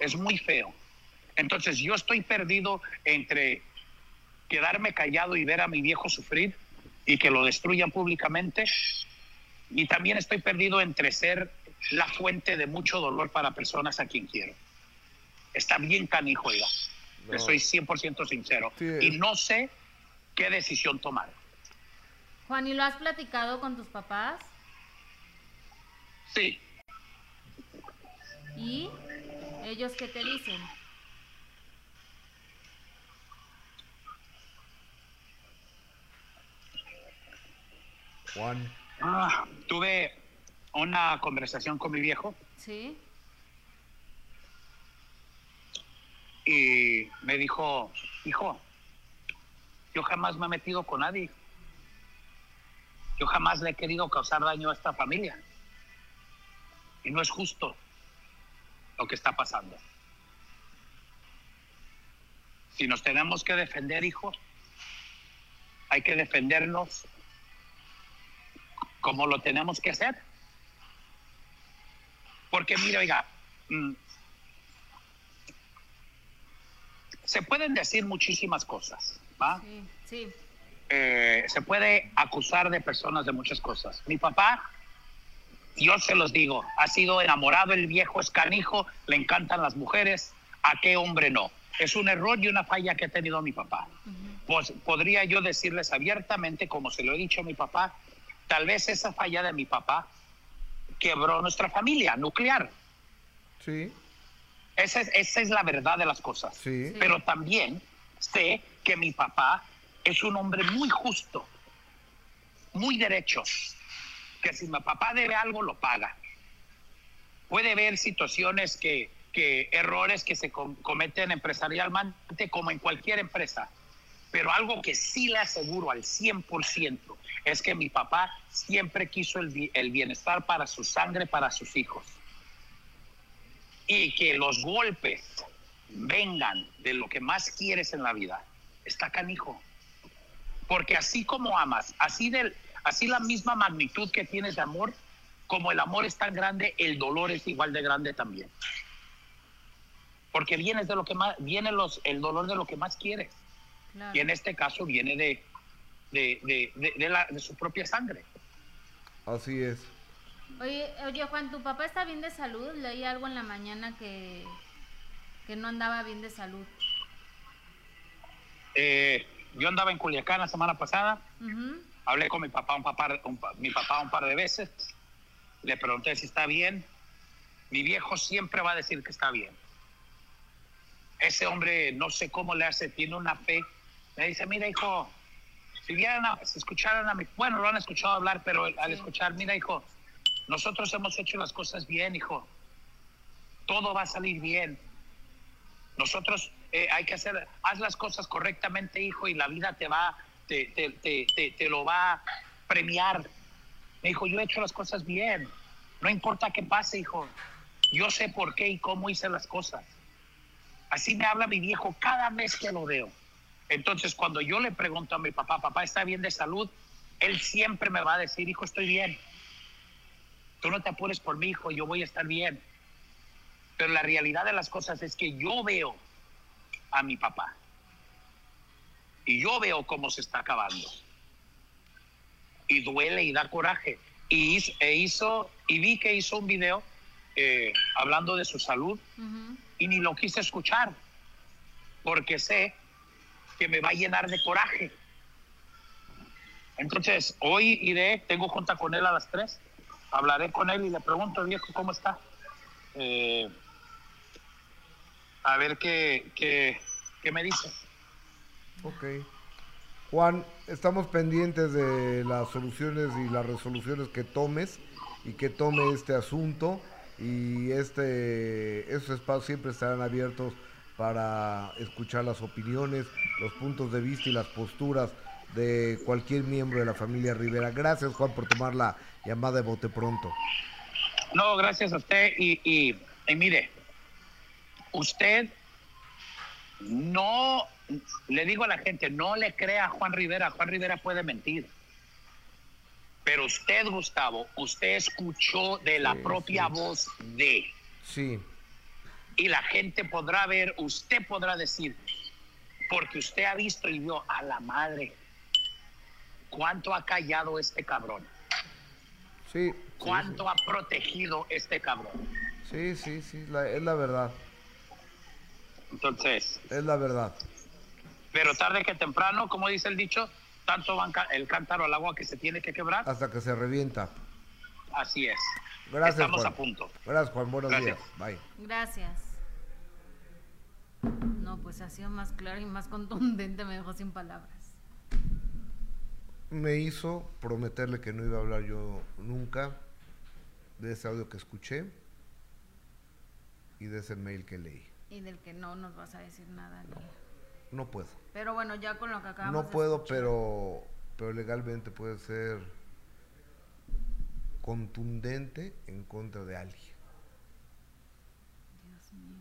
es muy feo. Entonces yo estoy perdido entre quedarme callado y ver a mi viejo sufrir y que lo destruyan públicamente. Y también estoy perdido entre ser la fuente de mucho dolor para personas a quien quiero. Está bien canijo, oiga. No. Soy 100% sincero. Sí. Y no sé qué decisión tomar. Juan, ¿y lo has platicado con tus papás? Sí, ¿Y ellos qué te dicen? Juan, Ah, tuve una conversación con mi viejo ¿Sí? y me dijo, hijo, yo jamás me he metido con nadie. Yo jamás le he querido causar daño a esta familia. Y no es justo lo que está pasando. Si nos tenemos que defender, hijo, hay que defendernos como lo tenemos que hacer. Porque mira, oiga, mm, se pueden decir muchísimas cosas, ¿va? Sí, sí. Eh, se puede acusar de personas de muchas cosas. Mi papá, yo se los digo, ha sido enamorado el viejo escanijo, le encantan las mujeres, ¿a qué hombre no? Es un error y una falla que ha tenido mi papá. Pues podría yo decirles abiertamente, como se lo he dicho a mi papá, tal vez esa falla de mi papá quebró nuestra familia nuclear. sí, Esa es, esa es la verdad de las cosas. sí, Pero también sé que mi papá es un hombre muy justo, muy derecho, que si mi papá debe algo, lo paga. Puede haber situaciones que, que errores que se com- cometen empresarialmente como en cualquier empresa, pero algo que sí le aseguro al 100% es que mi papá siempre quiso el, el bienestar para su sangre, para sus hijos. Y que los golpes vengan de lo que más quieres en la vida, está canijo. Porque así como amas, así, del, así la misma magnitud que tienes de amor, como el amor es tan grande, el dolor es igual de grande también. Porque vienes de lo que más, viene los, el dolor de lo que más quieres. Claro. Y en este caso viene de, de, de, de- de la- de su propia sangre. así es. Oye, oye, Juan, ¿tu papá está bien de salud? Leí algo en la mañana que, que no andaba bien de salud. Eh, yo andaba en Culiacán la semana pasada, hablé con mi papá un, papá, un mi papá un par de veces, le pregunté si está bien. Mi viejo siempre va a decir que está bien. Ese hombre, no sé cómo le hace, tiene una fe. Me dice, mira, hijo, si vieran, a- si escucharan a mi, bueno, lo han escuchado hablar, pero al escuchar, mira, hijo, nosotros hemos hecho las cosas bien, hijo. Todo va a salir bien. Nosotros eh, hay que hacer, haz las cosas correctamente, hijo, y la vida te va, te, te, te, te, te lo va a premiar. Me dijo, yo he hecho las cosas bien. No importa qué pase, hijo. Yo sé por qué y cómo hice las cosas. Así me habla mi viejo cada vez que lo veo. Entonces, cuando yo le pregunto a mi papá, papá, ¿está bien de salud? Él siempre me va a decir, hijo, estoy bien. Tú no te apures por mi hijo, yo voy a estar bien. Pero la realidad de las cosas es que yo veo a mi papá. Y yo veo cómo se está acabando. Y duele y da coraje. Y hizo, e hizo- y vi que hizo un video eh, hablando de su salud y ni lo quise escuchar porque sé que me va a llenar de coraje. Entonces, hoy iré, tengo junta con él a las 3, hablaré con él y le pregunto, viejo, ¿cómo está? Eh, a ver qué, qué, qué me dice. Ok. Juan, estamos pendientes de las soluciones y las resoluciones que tomes y que tome este asunto y este esos espacios siempre estarán abiertos para escuchar las opiniones, los puntos de vista y las posturas de cualquier miembro de la familia Rivera. Gracias Juan por tomar la llamada de bote pronto. No, gracias a usted. Y, y, y mire, usted no, le digo a la gente, no le crea a Juan Rivera. Juan Rivera puede mentir. Pero usted, Gustavo, usted escuchó de la Sí, propia sí. voz de, Sí, y la gente podrá ver, usted podrá decir, porque usted ha visto y vio a la madre cuánto ha callado este cabrón. Sí. ¿Cuánto ha protegido este cabrón? Sí, sí, sí, la- es la verdad. Entonces, Es la verdad. pero tarde que temprano, como dice el dicho, tanto va ca- el cántaro al agua que se tiene que quebrar. Hasta que se revienta. Así es. Gracias, Estamos Juan. a punto. Gracias, Juan. Buenos Gracias. días. Bye. Gracias. No, pues ha sido más claro y más contundente, me dejó sin palabras. Me hizo prometerle que no iba a hablar yo nunca de ese audio que escuché y de ese mail que leí. Y del que no nos vas a decir nada. ni- No puedo. Pero bueno, ya con lo que acabamos No de puedo, escuchar. pero, pero legalmente puede ser contundente en contra de alguien. Dios mío.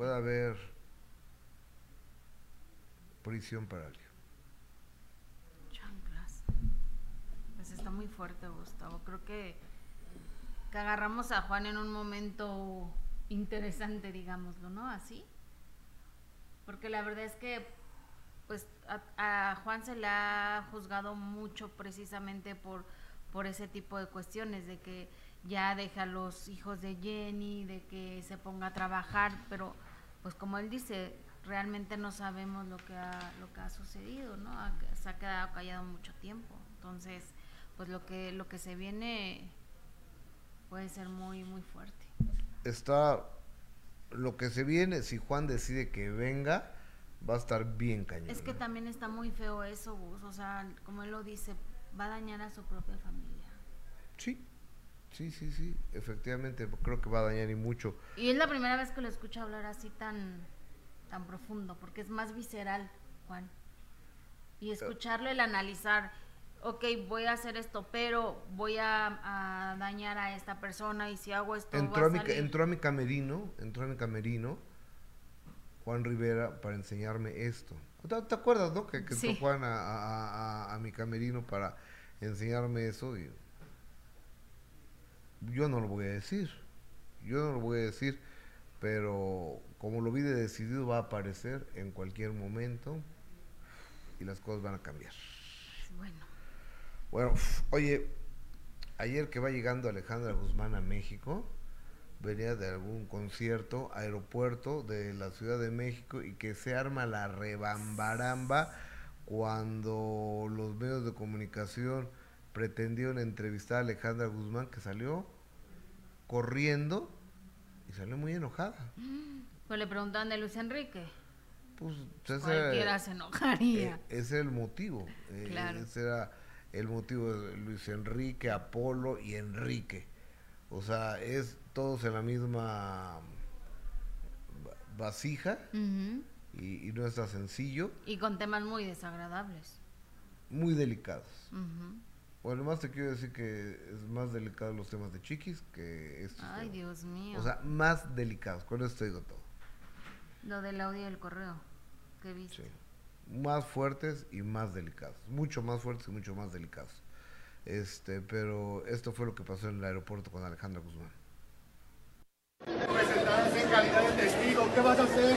Puede haber prisión para alguien. Chanclas. Pues está muy fuerte, Gustavo. Creo que, que agarramos a Juan en un momento interesante, digámoslo, ¿no? Así. Porque la verdad es que, pues, a, a Juan se le ha juzgado mucho precisamente por, por ese tipo de cuestiones, de que ya deja a los hijos de Jenny, de que se ponga a trabajar, pero, pues, como él dice, realmente no sabemos lo que ha, lo que ha sucedido, ¿no? Ha- se ha quedado callado mucho tiempo. Entonces, pues lo que, lo que se viene puede ser muy, muy fuerte. Está lo que se viene, si Juan decide que venga, va a estar bien cañón. Es que ¿no? también está muy feo eso, Gus. O sea, como él lo dice, va a dañar a su propia familia. Sí, sí, sí, sí, efectivamente, creo que va a dañar y mucho. Y es la primera vez que lo escucho hablar así tan, tan profundo, porque es más visceral, Juan. Y escucharlo, el analizar, ok, voy a hacer esto, pero voy a, a dañar a esta persona y si hago esto Entró a, mi, salir. entró a mi camerino, entró a mi camerino Juan Rivera para enseñarme esto. ¿Te, te acuerdas, no? Que, que Sí. entró Juan a, a- a- a mi camerino para enseñarme eso y yo no lo voy a decir. Yo no lo voy a decir, pero como lo vi de decidido va a aparecer en cualquier momento y las cosas van a cambiar. Bueno, Bueno, oye, ayer que va llegando Alejandra Guzmán a México, venía de algún concierto, aeropuerto de la Ciudad de México y que se arma la rebambaramba cuando los medios de comunicación pretendieron entrevistar a Alejandra Guzmán que salió corriendo y salió muy enojada. pues le preguntaban de Luis Enrique. Pues ese- Cualquiera se enojaría. Eh, ese era el motivo. eh, Claro. Ese era el motivo de Luis Enrique, Apolo y Enrique. O sea, es todos en la misma va- vasija y, y no está sencillo, Y con temas muy desagradables. muy delicados. Ujú. Bueno, más te quiero decir que es más delicado los temas de chiquis que estos. Ay, temas. Dios mío. O sea, más delicados. Con eso te digo todo. Lo del audio del correo que viste. Sí. Más fuertes y más delicados. Mucho más fuertes y mucho más delicados. Este, pero esto fue lo que pasó en el aeropuerto con Alejandra Guzmán. Presentadas en calidad de testigo, ¿qué vas a hacer?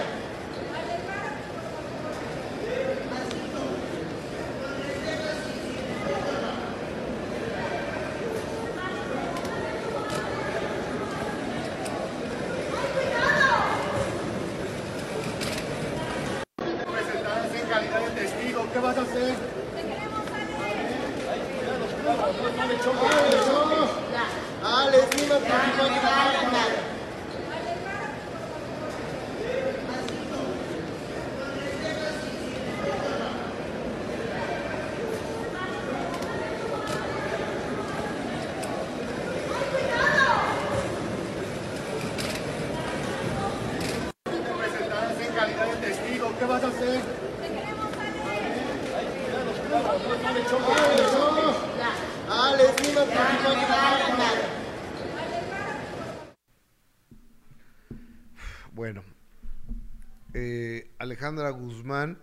Presentadas en calidad de testigo, ¿qué vas a hacer? Dale, siga Presentadas en calidad de testigo, ¿qué vas a hacer? Dale, siga Bueno, eh, Alejandra Guzmán,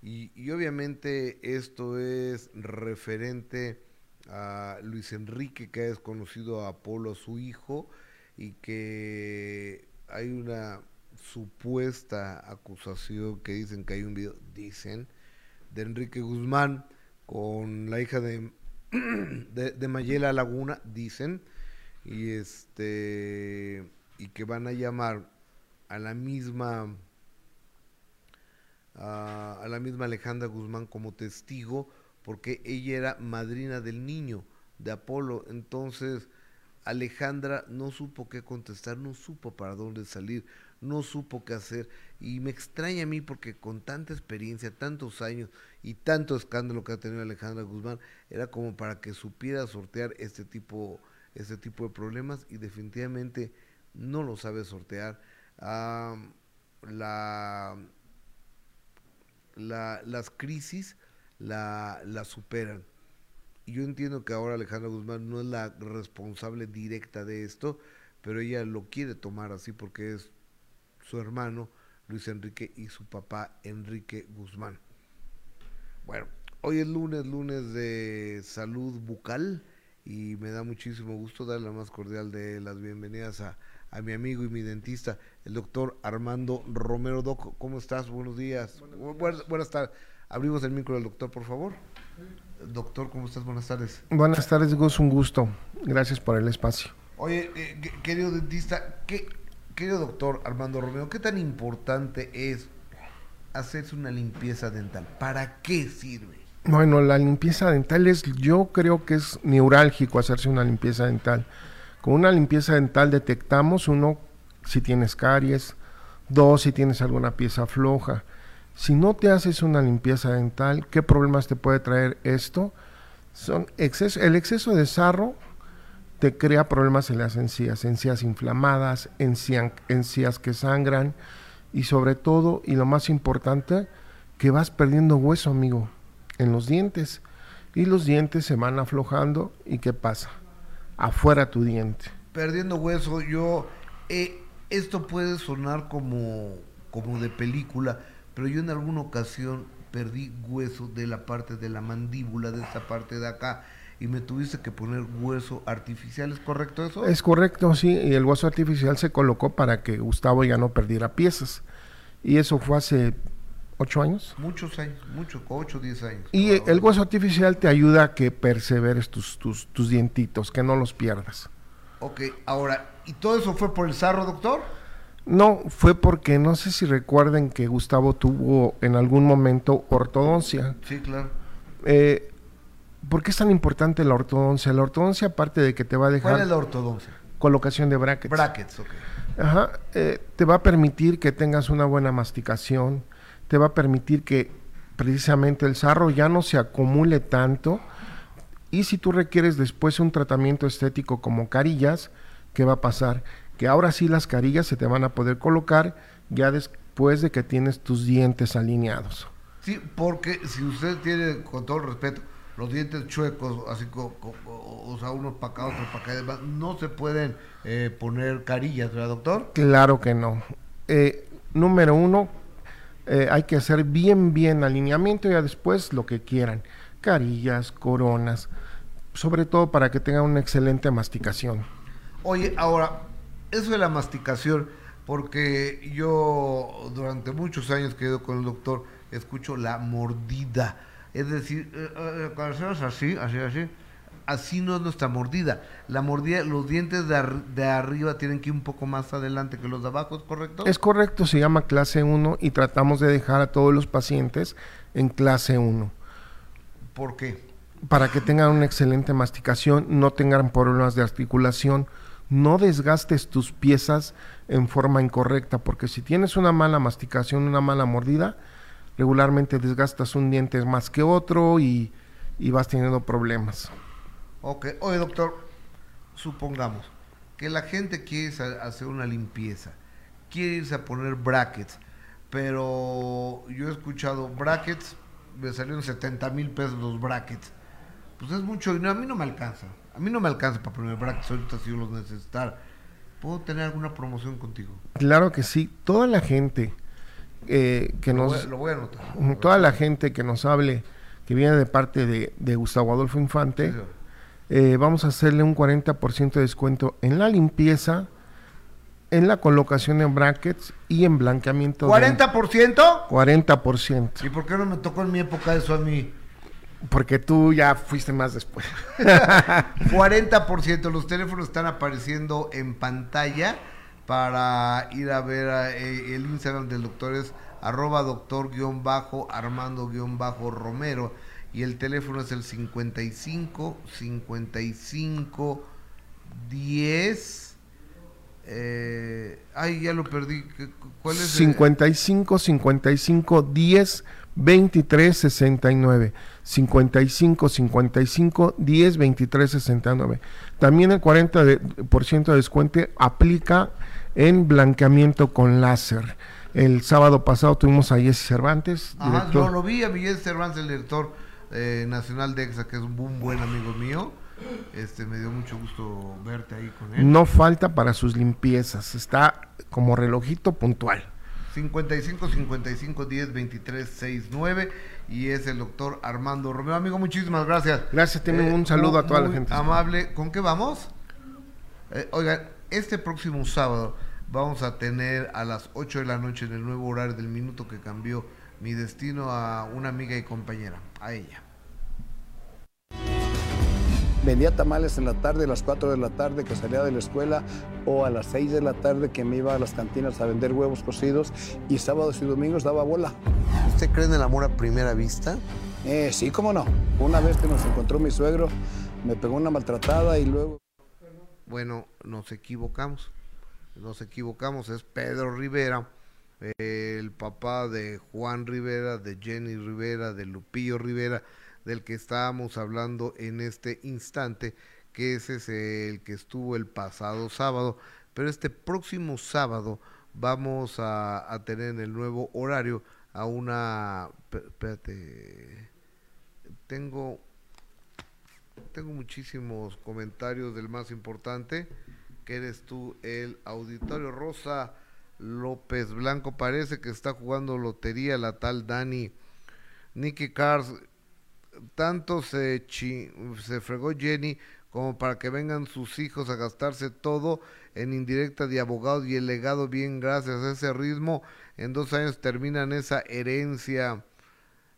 y, obviamente esto es referente a Luis Enrique que ha desconocido a Apolo, su hijo, y que hay una supuesta acusación que dicen que hay un video, dicen, de Enrique Guzmán con la hija de, de, Mayela Laguna, dicen, y este y que van a llamar a la misma a la misma Alejandra Guzmán como testigo porque ella era madrina del niño de Apolo. Entonces Alejandra no supo qué contestar, no supo para dónde salir, no supo qué hacer. Y me extraña a mí porque con tanta experiencia, tantos años y tanto escándalo que ha tenido Alejandra Guzmán, era como para que supiera sortear este tipo, este tipo de problemas y definitivamente no lo sabe sortear. la, la, las crisis la, la superan. Y yo entiendo que ahora Alejandra Guzmán no es la responsable directa de esto, pero ella lo quiere tomar así porque es su hermano Luis Enrique y su papá Enrique Guzmán. Bueno, hoy es lunes, lunes de salud bucal y me da muchísimo gusto darle la más cordial de las bienvenidas a, a mi amigo y mi dentista, el doctor Armando Romero Doc. ¿Cómo estás? Buenos días. Buenas, buenas tardes. Abrimos el micro del doctor, por favor. Doctor, ¿cómo estás? Buenas tardes. Buenas tardes, Gus, un gusto. Gracias por el espacio. Oye, eh, querido dentista, ¿qué, querido doctor Armando Romero, ¿qué tan importante es hacerse una limpieza dental? ¿Para qué sirve? Bueno, la limpieza dental es, yo creo que es neurálgico hacerse una limpieza dental. Con una limpieza dental detectamos, uno, si tienes caries, dos, si tienes alguna pieza floja si no te haces una limpieza dental, ¿qué problemas te puede traer esto? Son exceso, el exceso de sarro te crea problemas en las encías, encías inflamadas, encías que sangran y sobre todo, y lo más importante, que vas perdiendo hueso, amigo, en los dientes. Y los dientes se van aflojando y ¿qué pasa? Afuera tu diente. Perdiendo hueso, yo... Eh, esto puede sonar como, como de película, pero yo en alguna ocasión perdí hueso de la parte de la mandíbula, de esta parte de acá, y me tuviste que poner hueso artificial, ¿es correcto eso? Es correcto, sí, y el hueso artificial se colocó para que Gustavo ya no perdiera piezas, y eso fue hace ocho años. Muchos años, muchos, ocho, diez años. Y el hueso artificial te ayuda a que perseveres tus, tus, tus dientitos, que no los pierdas. Ok, ahora, ¿y todo eso fue por el sarro, doctor? No, fue porque no sé si recuerden que Gustavo tuvo en algún momento ortodoncia. Sí, claro. Eh, ¿Por qué es tan importante la ortodoncia? La ortodoncia, aparte de que te va a dejar. ¿Cuál es la ortodoncia? Colocación de brackets. Brackets, ok. Ajá. Eh, te va a permitir que tengas una buena masticación. Te va a permitir que precisamente el sarro ya no se acumule tanto. Y si tú requieres después un tratamiento estético como carillas, ¿qué va a pasar? que ahora sí las carillas se te van a poder colocar ya después de que tienes tus dientes alineados. Sí, porque si usted tiene, con todo el respeto, los dientes chuecos, así como, o sea, unos para acá, otros para acá, no se pueden eh, poner carillas, ¿verdad, doctor? Claro que no. Eh, número uno, eh, hay que hacer bien, bien alineamiento y ya después lo que quieran. Carillas, coronas, sobre todo para que tengan una excelente masticación. Oye, ahora, eso de la masticación, porque yo durante muchos años que he ido con el doctor, escucho la mordida. Es decir, eh, eh, cuando hacemos así, así, así, así no es nuestra mordida. La mordida, los dientes de, de, arriba tienen que ir un poco más adelante que los de abajo, ¿es correcto? Es correcto, se llama clase 1 y tratamos de dejar a todos los pacientes en clase 1. ¿Por qué? Para que tengan una excelente masticación, no tengan problemas de articulación, no desgastes tus piezas en forma incorrecta, porque si tienes una mala masticación, una mala mordida, regularmente desgastas un diente más que otro y, vas teniendo problemas. Ok, oye doctor, supongamos que la gente quiere hacer una limpieza, quiere irse a poner brackets, pero yo he escuchado brackets, me salieron 70 mil pesos los brackets. Pues es mucho dinero, a mí no me alcanza. A mí no me alcanza para poner brackets ahorita si yo los necesitar. ¿Puedo tener alguna promoción contigo? Claro que sí. Toda la gente eh, que nos... lo voy a anotar. Toda la gente que nos hable, que viene de parte de, Gustavo Adolfo Infante, eh, vamos a hacerle un 40% de descuento en la limpieza, en la colocación en brackets y en blanqueamiento. de- ¿40%? 40%. ¿Y por qué no me tocó en mi época eso a mí? Porque tú ya fuiste más después. 40%. Los teléfonos están apareciendo en pantalla para ir a ver eh, el Instagram del doctor es arroba doctor y el teléfono es el 55 55 10 eh, ay ya lo perdí. ¿Qué- ¿cuál es? el- 55 55 10 23 69 55 55 10 23 69 también el 40% de, por ciento de descuento aplica en blanqueamiento con láser. El sábado pasado tuvimos a Jesse Cervantes Ajá, director- no, lo vi a Miguel Cervantes, el director eh, nacional de EXA, que es un, buen amigo mío. Este, me dio mucho gusto verte ahí con él. no falta para sus limpiezas está como relojito puntual 55 55 10 23 69 y es el doctor Armando Romeo. Amigo, muchísimas gracias. Eh, Gracias, tiene un saludo a toda la gente. Amable. ¿Con qué vamos? Eh, oigan, este próximo sábado vamos a tener a las 8 de la noche en el nuevo horario del minuto que cambió mi destino a una amiga y compañera, a ella. Vendía tamales en la tarde, a las 4 de la tarde que salía de la escuela o a las 6 de la tarde que me iba a las cantinas a vender huevos cocidos y sábados y domingos daba bola. ¿Usted cree en el amor a primera vista? Eh, sí, cómo no. Una vez que nos encontró mi suegro, me pegó una maltratada y luego... Bueno, nos equivocamos. Nos equivocamos. Es Pedro Rivera, el papá de Juan Rivera, de Jenny Rivera, de Lupillo Rivera, del que estábamos hablando en este instante, que ese es el que estuvo el pasado sábado. Pero este próximo sábado vamos a, tener en el nuevo horario a una... Espérate. Tengo tengo muchísimos comentarios del más importante, que eres tú, el auditorio Rosa López Blanco. Parece que está jugando lotería la tal Dani. Nicky Cars, tanto se, se fregó Jenny como para que vengan sus hijos a gastarse todo en indirecta de abogados y el legado bien gracias a ese ritmo. En dos años terminan esa herencia.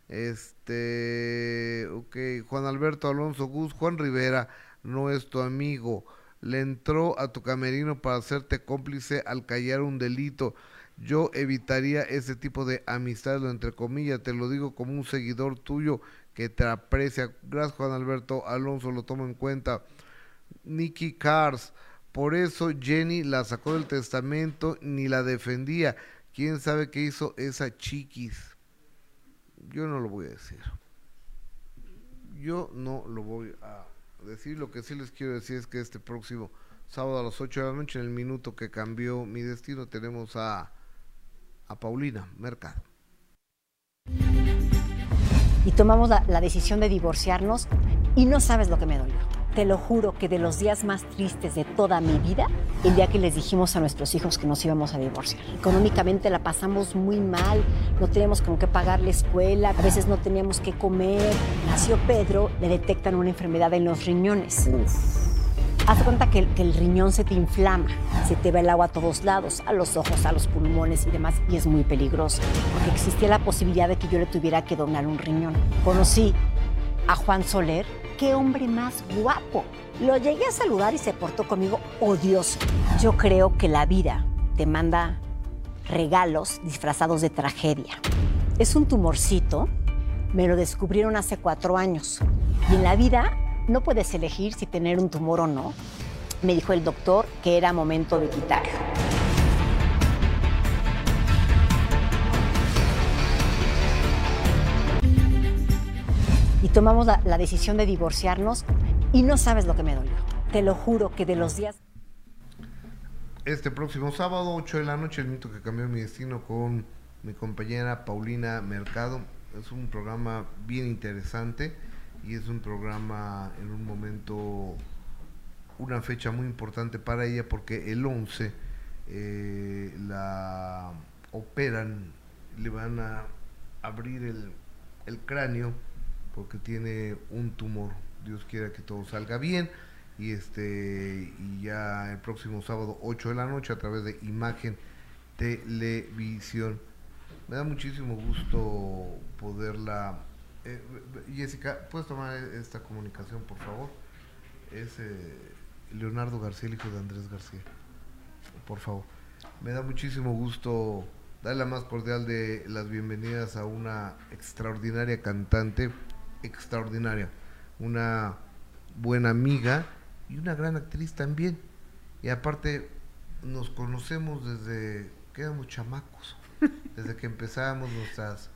Este, ok, Juan Alberto Alonso Gus, Juan Rivera no es tu amigo. Le entró a tu camerino para hacerte cómplice al callar un delito. Yo evitaría ese tipo de amistad, lo entre comillas, te lo digo como un seguidor tuyo que te aprecia. Gracias Juan Alberto Alonso, lo tomo en cuenta. Nicky Cars, por eso Jenny la sacó del testamento ni la defendía. ¿Quién sabe qué hizo esa chiquis? Yo no lo voy a decir. Yo no lo voy a decir. Lo que sí les quiero decir es que este próximo sábado a las 8 de la noche, en el minuto que cambió mi destino, tenemos a, a Paulina Mercado. y tomamos la, la decisión de divorciarnos y no sabes lo que me dolió. Te lo juro que de los días más tristes de toda mi vida, el día que les dijimos a nuestros hijos que nos íbamos a divorciar. Económicamente la pasamos muy mal, no teníamos con qué pagar la escuela, a veces no teníamos qué comer. Nació Pedro, le detectan una enfermedad en los riñones. Haz de cuenta que, que el riñón se te inflama, se te va el agua a todos lados, a los ojos, a los pulmones y demás, y es muy peligroso, porque existía la posibilidad de que yo le tuviera que donar un riñón. Conocí a Juan Soler, qué hombre más guapo. Lo llegué a saludar y se portó conmigo odioso. Yo creo que la vida te manda regalos disfrazados de tragedia. Es un tumorcito, me lo descubrieron hace cuatro años. Y en la vida no puedes elegir si tener un tumor o no. Me dijo el doctor que era momento de quitarlo. Tomamos la, decisión de divorciarnos y no sabes lo que me dolió. Te lo juro que de los días... Este próximo sábado, 8 de la noche, el minuto que cambió mi destino con mi compañera Paulina Mercado. Es un programa bien interesante y es un programa en un momento, una fecha muy importante para ella porque el 11 eh, la operan, le van a abrir el cráneo porque tiene un tumor Dios quiera que todo salga bien y este y ya el próximo sábado 8 de la noche a través de Imagen Televisión. Me da muchísimo gusto poderla eh, Jessica, ¿puedes tomar esta comunicación, por favor? Es eh, Leonardo García, el hijo de Andrés García. Por favor. Me da muchísimo gusto darle la más cordial de las bienvenidas a una extraordinaria cantante, extraordinaria, una buena amiga y una gran actriz también. Y aparte nos conocemos desde que éramos chamacos, desde que empezábamos nuestras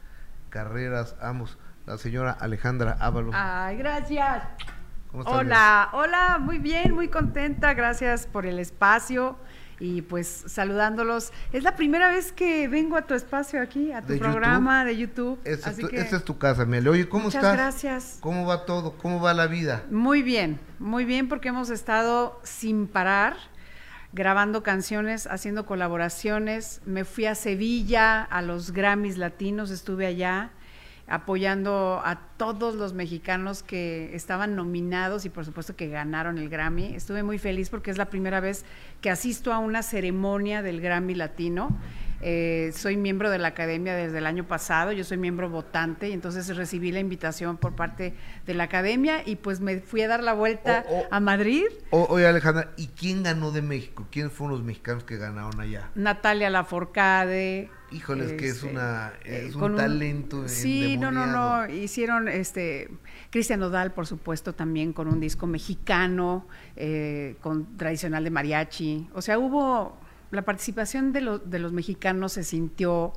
carreras, ambos la señora Alejandra Ábalos. Ay, gracias. hola, hola, muy bien, muy contenta, gracias por el espacio y pues saludándolos. Es la primera vez que vengo a tu espacio aquí, a tu programa de YouTube. Esta es tu casa, Mele. Oye, ¿cómo muchas estás? gracias. ¿Cómo va todo? ¿Cómo va la vida? Muy bien, muy bien porque hemos estado sin parar grabando canciones, haciendo colaboraciones. Me fui a Sevilla, a los Grammys Latinos, estuve allá apoyando a todos los mexicanos que estaban nominados y por supuesto que ganaron el Grammy. Estuve muy feliz porque es la primera vez que asisto a una ceremonia del Grammy Latino. Eh, soy miembro de la academia desde el año pasado, yo soy miembro votante y entonces recibí la invitación por parte de la academia y pues me fui a dar la vuelta a Madrid. O- oye, Alejandra, ¿y quién ganó de México? ¿Quiénes fueron los mexicanos que ganaron allá? Natalia Laforcade. Híjoles, que es este, una es eh, un con talento Sí, no, no, no. Hicieron este Cristian Nodal, por supuesto, también con un disco mexicano, eh, con tradicional de mariachi. O sea, hubo la participación de, los de los mexicanos se sintió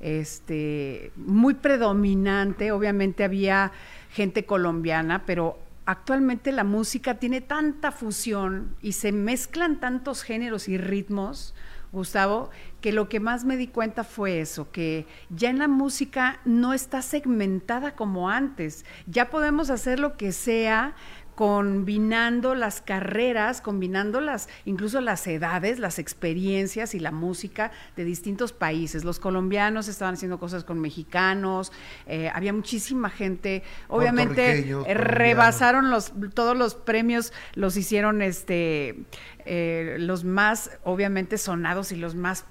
este muy predominante. Obviamente había gente colombiana, pero actualmente la música tiene tanta fusión y se mezclan tantos géneros y ritmos, Gustavo, que lo que más me di cuenta fue eso, que ya en la música no está segmentada como antes. Ya podemos hacer lo que sea combinando las carreras, combinando las, incluso las edades, las experiencias y la música de distintos países. Los colombianos estaban haciendo cosas con mexicanos, eh, había muchísima gente, obviamente eh, rebasaron los, todos los premios, los hicieron este, eh, los más obviamente sonados y los más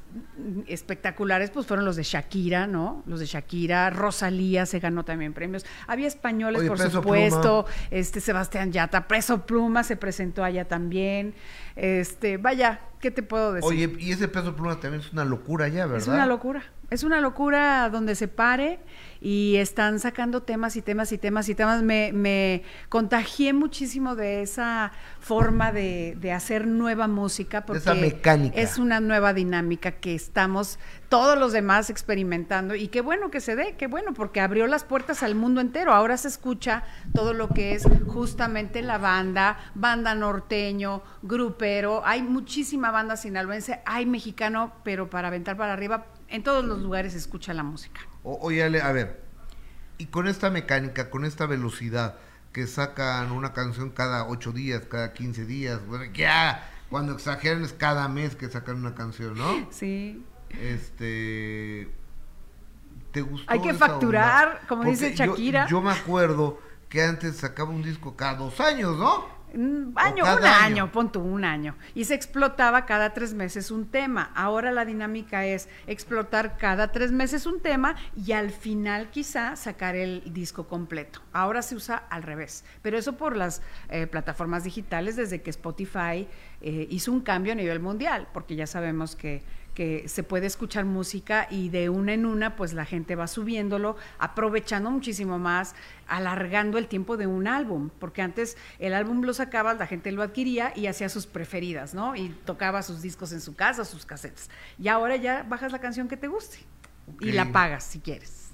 espectaculares, pues fueron los de Shakira, ¿no? Los de Shakira, Rosalía se ganó también premios. Había españoles, Oye, por supuesto, este Sebastián Yatra, Preso Pluma se presentó allá también. Este, vaya, ¿qué te puedo decir? Oye, y ese peso pluma también es una locura ya, ¿verdad? Es una locura. Es una locura donde se pare y están sacando temas y temas y temas y temas. Me, me contagié muchísimo de esa forma de, de hacer nueva música porque esa mecánica. es una nueva dinámica que estamos todos los demás experimentando y qué bueno que se dé, qué bueno porque abrió las puertas al mundo entero. Ahora se escucha todo lo que es justamente la banda, banda norteño, grupero. Hay muchísima banda sinaloense, hay mexicano, pero para aventar para arriba, en todos los lugares se escucha la música. O- oye, Ale, a ver, y con esta mecánica, con esta velocidad, que sacan una canción cada ocho días, cada 15 días, bueno, ya, cuando exageran es cada mes que sacan una canción, ¿no? Sí. Este, ¿te gustó Hay que facturar, onda? como Porque dice yo- Shakira. Yo, me acuerdo que antes sacaba un disco cada dos años, ¿no? Un año, un año. año, pon tú, un año. Y se explotaba cada tres meses un tema. Ahora la dinámica es explotar cada tres meses un tema y al final quizá sacar el disco completo. Ahora se usa al revés. Pero eso por las eh, plataformas digitales desde que Spotify eh, hizo un cambio a nivel mundial, porque ya sabemos que que se puede escuchar música y de una en una, pues la gente va subiéndolo, aprovechando muchísimo más, alargando el tiempo de un álbum, porque antes el álbum lo sacaba, la gente lo adquiría y hacía sus preferidas, ¿no? Y tocaba sus discos en su casa, sus cassettes. Y ahora ya bajas la canción que te guste y la pagas si quieres.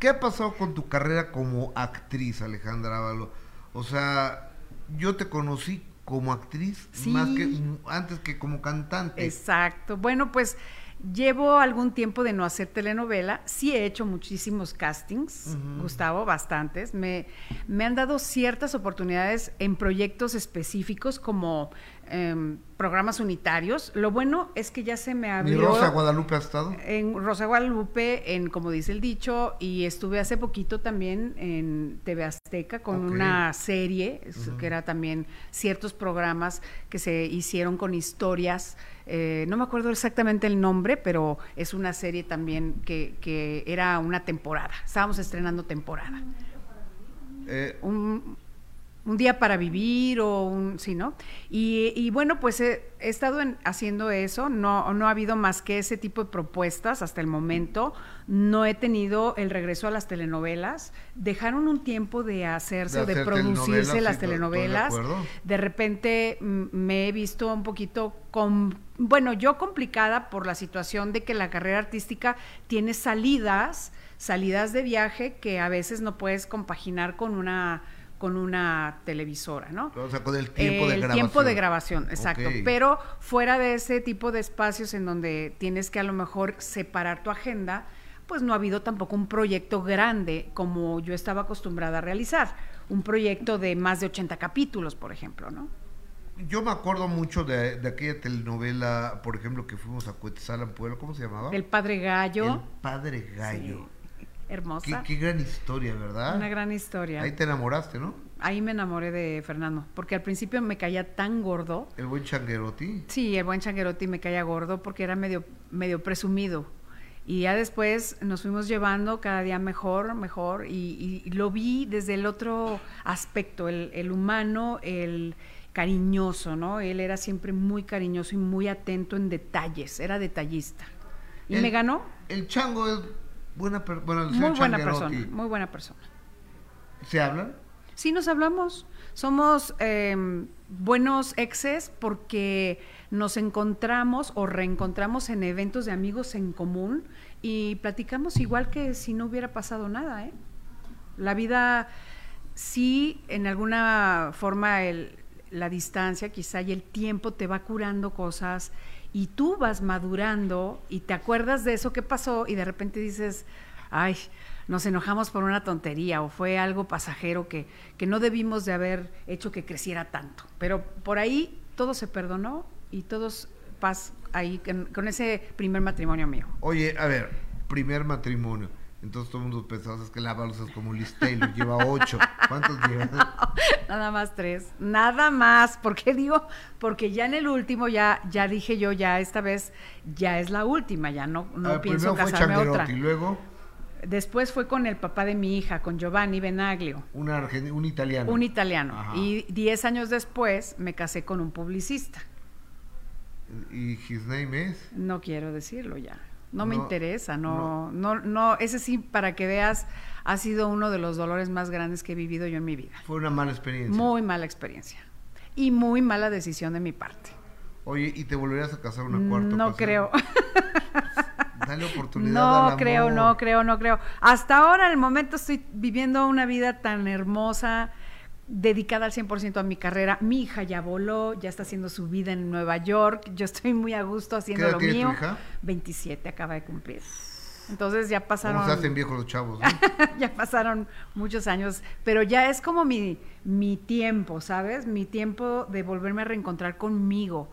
¿Qué ha pasado con tu carrera como actriz, Alejandra Ávalo? O sea, yo te conocí como actriz Sí. más que antes que como cantante. Exacto. Bueno, pues llevo algún tiempo de no hacer telenovela. Sí he hecho muchísimos castings. Gustavo, bastantes. Me, me han dado ciertas oportunidades en proyectos específicos como em, programas unitarios. Lo bueno es que ya se me ¿Mi abrió... Rosa Guadalupe ha estado? En Rosa Guadalupe, en como dice el dicho, y estuve hace poquito también en TV Azteca con una serie, que era también ciertos programas que se hicieron con historias. eh, no me acuerdo exactamente el nombre, pero es una serie también que, que era una temporada. Estábamos estrenando temporada. Eh, un, un día para vivir o un, sí, ¿no? Y, y bueno, pues he, he estado en- haciendo eso, no, no ha habido más que ese tipo de propuestas hasta el momento, no he tenido el regreso a las telenovelas, dejaron un tiempo de hacerse De o de hacer producirse telenovelas, las de telenovelas. De repente mm, me he visto un poquito con, bueno, yo complicada por la situación de que la carrera artística tiene salidas, salidas de viaje que a veces no puedes compaginar con una con una televisora, ¿no? O sea, con el tiempo de el grabación. tiempo de grabación, exacto. Pero fuera de ese tipo de espacios en donde tienes que a lo mejor separar tu agenda, pues no ha habido tampoco un proyecto grande como yo estaba acostumbrada a realizar. Un proyecto de más de 80 capítulos, por ejemplo, ¿no? Yo me acuerdo mucho de, de aquella telenovela, por ejemplo, que fuimos a Cuetzalan, Puebla, ¿cómo se llamaba? El Padre Gallo. El Padre Gallo. Hermosa. qué gran historia, ¿verdad? Una gran historia. Ahí te enamoraste, ¿no? Ahí me enamoré de Fernando, porque al principio me caía tan gordo. El buen Changuerotti. Sí, el buen Changuerotti me caía gordo porque era medio, medio presumido. Y ya después nos fuimos llevando cada día mejor, mejor, y, y lo vi desde el otro aspecto, el, el humano, el cariñoso, ¿no? Él era siempre muy cariñoso y muy atento en detalles, era detallista. Y El- me ganó. El Chango es buena. Bueno, Muy buena persona, muy buena persona. ¿Se hablan? Sí, nos hablamos. Somos eh, buenos exes porque nos encontramos o reencontramos en eventos de amigos en común y platicamos igual que si no hubiera pasado nada. ¿eh? La vida sí, en alguna forma, el- la distancia quizá y el tiempo te va curando cosas y tú vas madurando y te acuerdas de eso que pasó y de repente dices, ay, nos enojamos por una tontería o fue algo pasajero que, que no debimos de haber hecho que creciera tanto. Pero por ahí todo se perdonó y todos paz ahí con, con ese primer matrimonio mío. Oye, a ver, primer matrimonio. Entonces todo el mundo pensaba, es que la balsa es como Liz Taylor, lleva ocho. ¿Cuántos lleva? Nada más tres, nada más. ¿Por qué digo? Porque ya en el último ya, ya dije yo, ya esta vez ya es la última, ya no, no ver, pienso primero fue casarme otra. Changuerotti, luego Después fue con el papá de mi hija, con Giovanni Benaglio, un, un italiano. un italiano. Ajá. Y diez años después me casé con un publicista. ¿Y his name is? No quiero decirlo ya. No, me No, interesa, no, no, no, ese sí, para que veas, ha sido uno de los dolores más grandes que he vivido yo en mi vida. Fue una mala experiencia. Muy mala experiencia. Y muy mala decisión de mi parte. Oye, ¿y te volverías a casar una cuarta No ocasión? creo. Dale oportunidad No al creo, amor. no creo, no creo. Hasta ahora, en el momento, estoy viviendo una vida tan hermosa, dedicada al 100% a mi carrera. Mi hija ya voló, ya está haciendo su vida en Nueva York. Yo estoy muy a gusto haciendo edad lo tiene tu mío. hija? 27 acaba de cumplir. Entonces ya pasaron ¿Cómo se hacen viejos los chavos? no? ya pasaron muchos años, pero ya es como mi, mi tiempo, ¿sabes? Mi tiempo de volverme a reencontrar conmigo,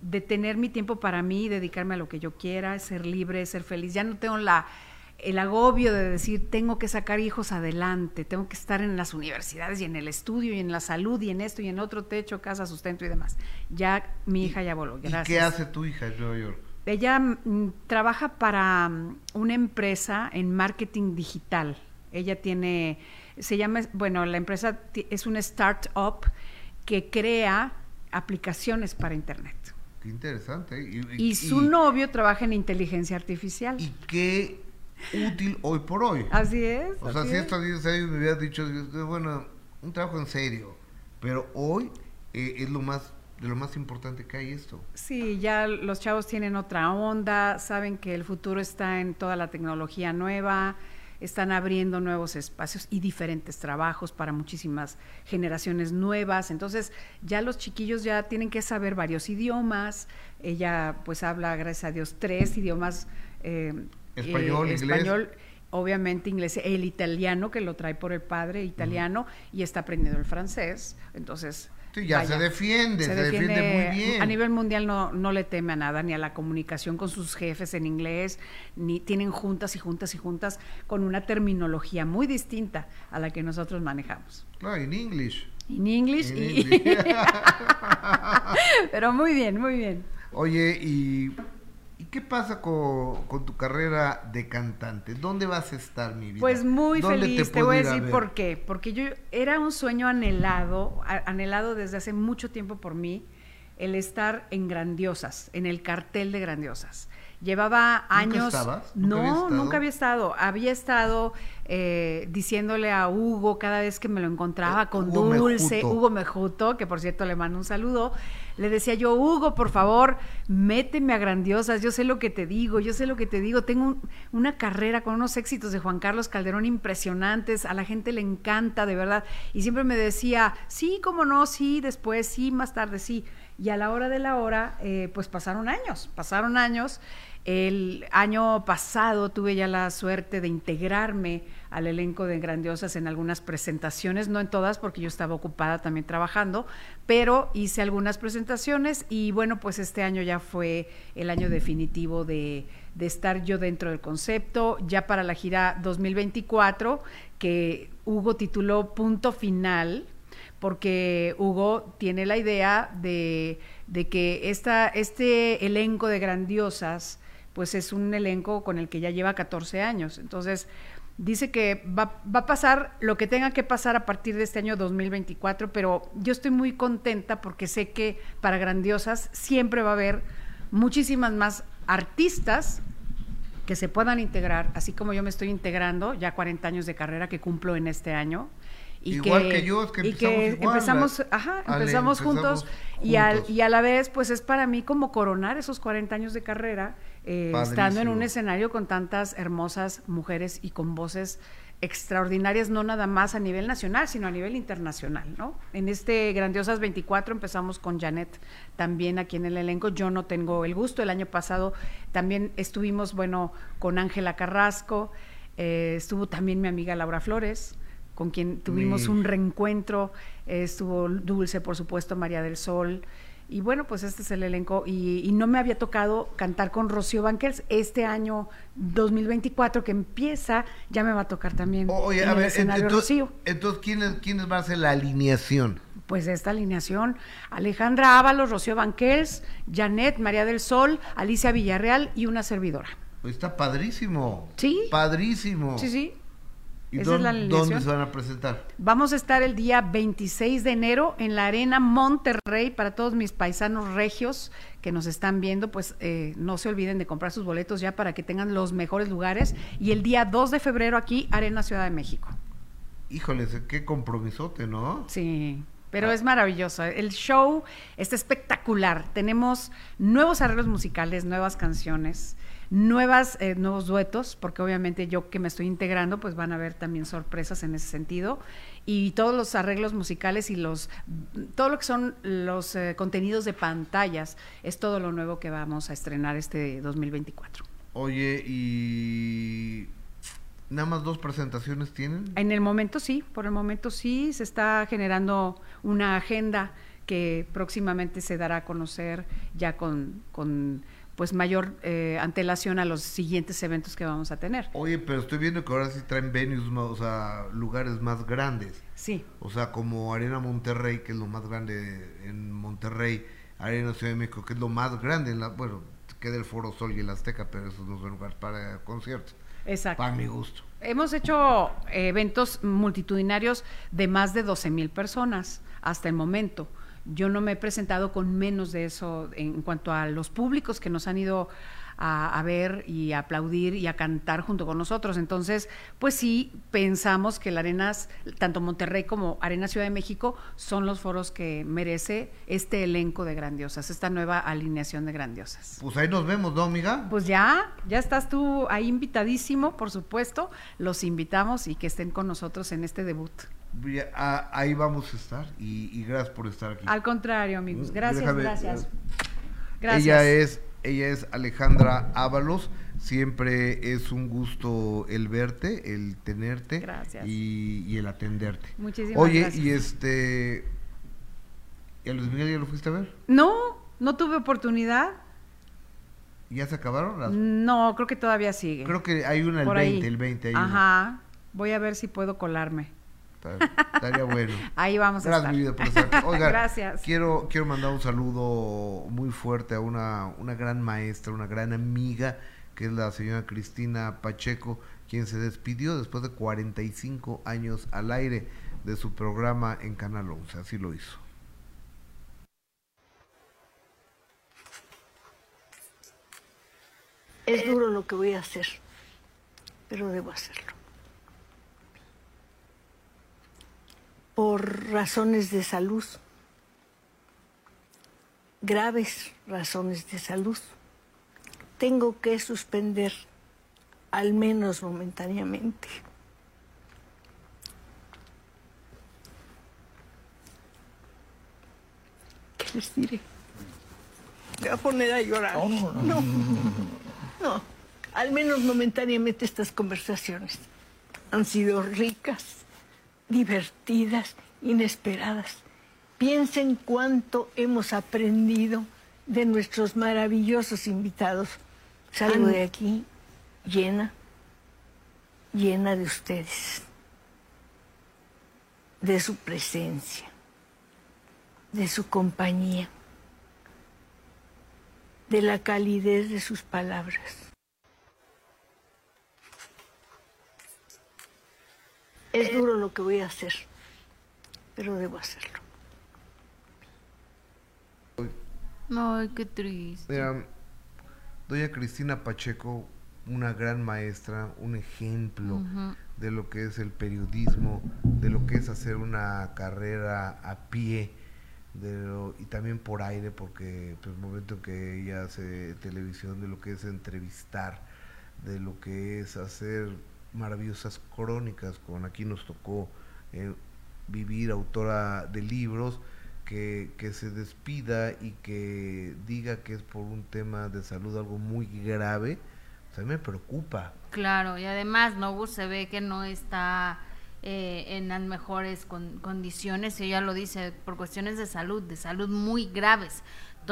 de tener mi tiempo para mí, dedicarme a lo que yo quiera, ser libre, ser feliz. Ya no tengo la, el agobio de decir, tengo que sacar hijos adelante, tengo que estar en las universidades y en el estudio y en la salud y en esto y en otro techo, casa, sustento y demás. Ya mi hija ya voló, ¿Y qué hace tu hija en Nueva York? Ella mm, trabaja para mm, una empresa en marketing digital. Ella tiene, se llama, bueno, la empresa es una startup que crea aplicaciones para Internet. Qué interesante. ¿eh? Y su novio trabaja en inteligencia artificial. Y qué útil hoy por hoy. Así es. O sea, si es. estos 10 años me hubieras dicho, bueno, un trabajo en serio, pero hoy eh, es lo más, de lo más importante que hay esto. Sí, ya los chavos tienen otra onda, saben que el futuro está en toda la tecnología nueva, están abriendo nuevos espacios y diferentes trabajos para muchísimas generaciones nuevas. Entonces, ya los chiquillos ya tienen que saber varios idiomas. Ella, pues, habla, gracias a Dios, tres idiomas. eh, Español, eh, inglés. español, obviamente inglés, el italiano, que lo trae por el padre, italiano, y está aprendiendo el francés. Entonces, Sí, ya se defiende, se, defiende, muy bien. A nivel mundial no, no le teme a nada, ni a la comunicación con sus jefes en inglés, ni tienen juntas y juntas y juntas con una terminología muy distinta a la que nosotros manejamos. Claro, en inglés. En inglés. Pero muy bien, muy bien. Oye, y ¿Y qué pasa con, tu carrera de cantante? ¿Dónde vas a estar, mi vida? Pues muy feliz, te, voy a decir por qué. Porque yo era un sueño anhelado, anhelado desde hace mucho tiempo por mí, el estar en Grandiosas, en el cartel de Grandiosas. Llevaba años. no, nunca había estado. Había estado eh, diciéndole a Hugo cada vez que me lo encontraba eh, con Dulce, Hugo Mejuto, que por cierto le mando un saludo. Le decía yo, Hugo, por favor, méteme a grandiosas. Yo sé lo que te digo, yo sé lo que te digo. Tengo una carrera con unos éxitos de Juan Carlos Calderón impresionantes. A la gente le encanta, de verdad. Y siempre me decía, sí, cómo no, sí, después, sí, más tarde, sí. Y a la hora de la hora, eh, pues pasaron años, pasaron años. El año pasado tuve ya la suerte de integrarme al elenco de Grandiosas en algunas presentaciones, no en todas porque yo estaba ocupada también trabajando, pero hice algunas presentaciones y bueno, pues este año ya fue el año definitivo de, de estar yo dentro del concepto, ya para la gira 2024, que Hugo tituló Punto Final, porque Hugo tiene la idea de, de que esta, este elenco de Grandiosas, pues es un elenco con el que ya lleva 14 años. Entonces, dice que va, va, a pasar lo que tenga que pasar a partir de este año 2024, pero yo estoy muy contenta porque sé que para Grandiosas siempre va a haber muchísimas más artistas que se puedan integrar, así como yo me estoy integrando, ya 40 años de carrera que cumplo en este año. Y igual que, yo, es que empezamos, ajá, empezamos, juntos, Y, al, y a la vez, pues es para mí como coronar esos 40 años de carrera eh, estando en un escenario con tantas hermosas mujeres y con voces extraordinarias, no nada más a nivel nacional, sino a nivel internacional, ¿no? En este Grandiosas 24 empezamos con Janet también aquí en el elenco. Yo no tengo el gusto. El año pasado también estuvimos, bueno, con Ángela Carrasco, eh, estuvo también mi amiga Laura Flores, con quien tuvimos un reencuentro, estuvo Dulce, por supuesto, María del Sol, y bueno, pues este es el elenco. Y, no me había tocado cantar con Rocío Banquels. Este año 2024 que empieza, ya me va a tocar también. oye, a ver, entonces, Rocío. entonces ¿quiénes, ¿quiénes va a ser la alineación? Pues esta alineación, Alejandra Ábalos, Rocío Banquels, Janet, María del Sol, Alicia Villarreal y una servidora. Pues está padrísimo. Sí. Padrísimo. Sí, sí. ¿Y dónde, se van a presentar? Vamos a estar el día 26 de enero en la Arena Monterrey para todos mis paisanos regios que nos están viendo, pues eh, no se olviden de comprar sus boletos ya para que tengan los mejores lugares. Y el día 2 de febrero aquí, Arena Ciudad de México. Híjoles, qué compromisote, ¿no? Sí. Pero ah. es maravilloso. El show está espectacular. Tenemos nuevos arreglos musicales, nuevas canciones nuevas, eh, nuevos duetos, porque obviamente yo que me estoy integrando, pues van a haber también sorpresas en ese sentido. Y todos los arreglos musicales y los, todo lo que son los eh, contenidos de pantallas, es todo lo nuevo que vamos a estrenar este 2024. Oye, y ¿Nada más dos presentaciones tienen? En el momento sí, por el momento sí, se está generando una agenda que próximamente se dará a conocer ya con, con pues mayor eh, antelación a los siguientes eventos que vamos a tener. Oye, pero estoy viendo que ahora sí traen venues, o sea, lugares más grandes. Sí. O sea, como Arena Monterrey, que es lo más grande en Monterrey, Arena Ciudad de México, que es lo más grande, en la, bueno, queda el Foro Sol y el Azteca, pero esos no son lugares para conciertos. Exacto. Para mi gusto. Hemos hecho eventos multitudinarios de más de 12 mil personas hasta el momento. Yo no me he presentado con menos de eso en cuanto a los públicos que nos han ido a, ver y a aplaudir y a cantar junto con nosotros. Entonces, pues sí, pensamos que la Arenas, tanto Monterrey como Arena Ciudad de México, son los foros que merece este elenco de grandiosas, esta nueva alineación de grandiosas. Pues ahí nos vemos, ¿no, amiga? Pues ya, ya estás tú ahí invitadísimo, por supuesto. Los invitamos y que estén con nosotros en este debut. Ahí vamos a estar y, gracias por estar aquí. Al contrario, amigos. Gracias, gracias. Eh, gracias. Ella es, ella es Alejandra Ábalos. Siempre es un gusto el verte, el tenerte y, el atenderte. Muchísimas Oye, gracias. y este ¿Y a Luis Miguel ya lo fuiste a ver? No, no tuve oportunidad. ¿Ya se acabaron las? No, creo que todavía sigue. Creo que hay una el Por 20, ahí. el 20. Hay una. Ajá. Voy a ver si puedo colarme. Estaría bueno. Ahí vamos a Gracias, estar. mi vida, por estar. Oigan, Gracias. Quiero, quiero mandar un saludo muy fuerte a una, una gran maestra, una gran amiga, que es la señora Cristina Pacheco, quien se despidió después de 45 años al aire de su programa en Canal 11. Así lo hizo. Es duro lo que voy a hacer, pero debo hacerlo. Por razones de salud, graves razones de salud, tengo que suspender, al menos momentáneamente, ¿Qué les diré? Me voy a poner a llorar. No, no, no. Al menos momentáneamente estas conversaciones han sido ricas, divertidas, inesperadas. Piensen cuánto hemos aprendido de nuestros maravillosos invitados. Salgo de aquí llena, llena de ustedes, de su presencia, de su compañía, de la calidez de sus palabras. Es duro lo que voy a hacer, pero debo hacerlo. Ay, qué triste. Mira, doña Cristina Pacheco, una gran maestra, un ejemplo de lo que es el periodismo, de lo que es hacer una carrera a pie, de lo- y también por aire, porque pues, el momento en que ella hace televisión, de lo que es entrevistar, de lo que es hacer maravillosas crónicas, con aquí nos tocó eh, vivir, autora de libros, que, que se despida y que diga que es por un tema de salud algo muy grave, o sea, me preocupa. Claro, y además no se ve que no está eh, en las mejores con- condiciones, ella lo dice, por cuestiones de salud, de salud muy graves.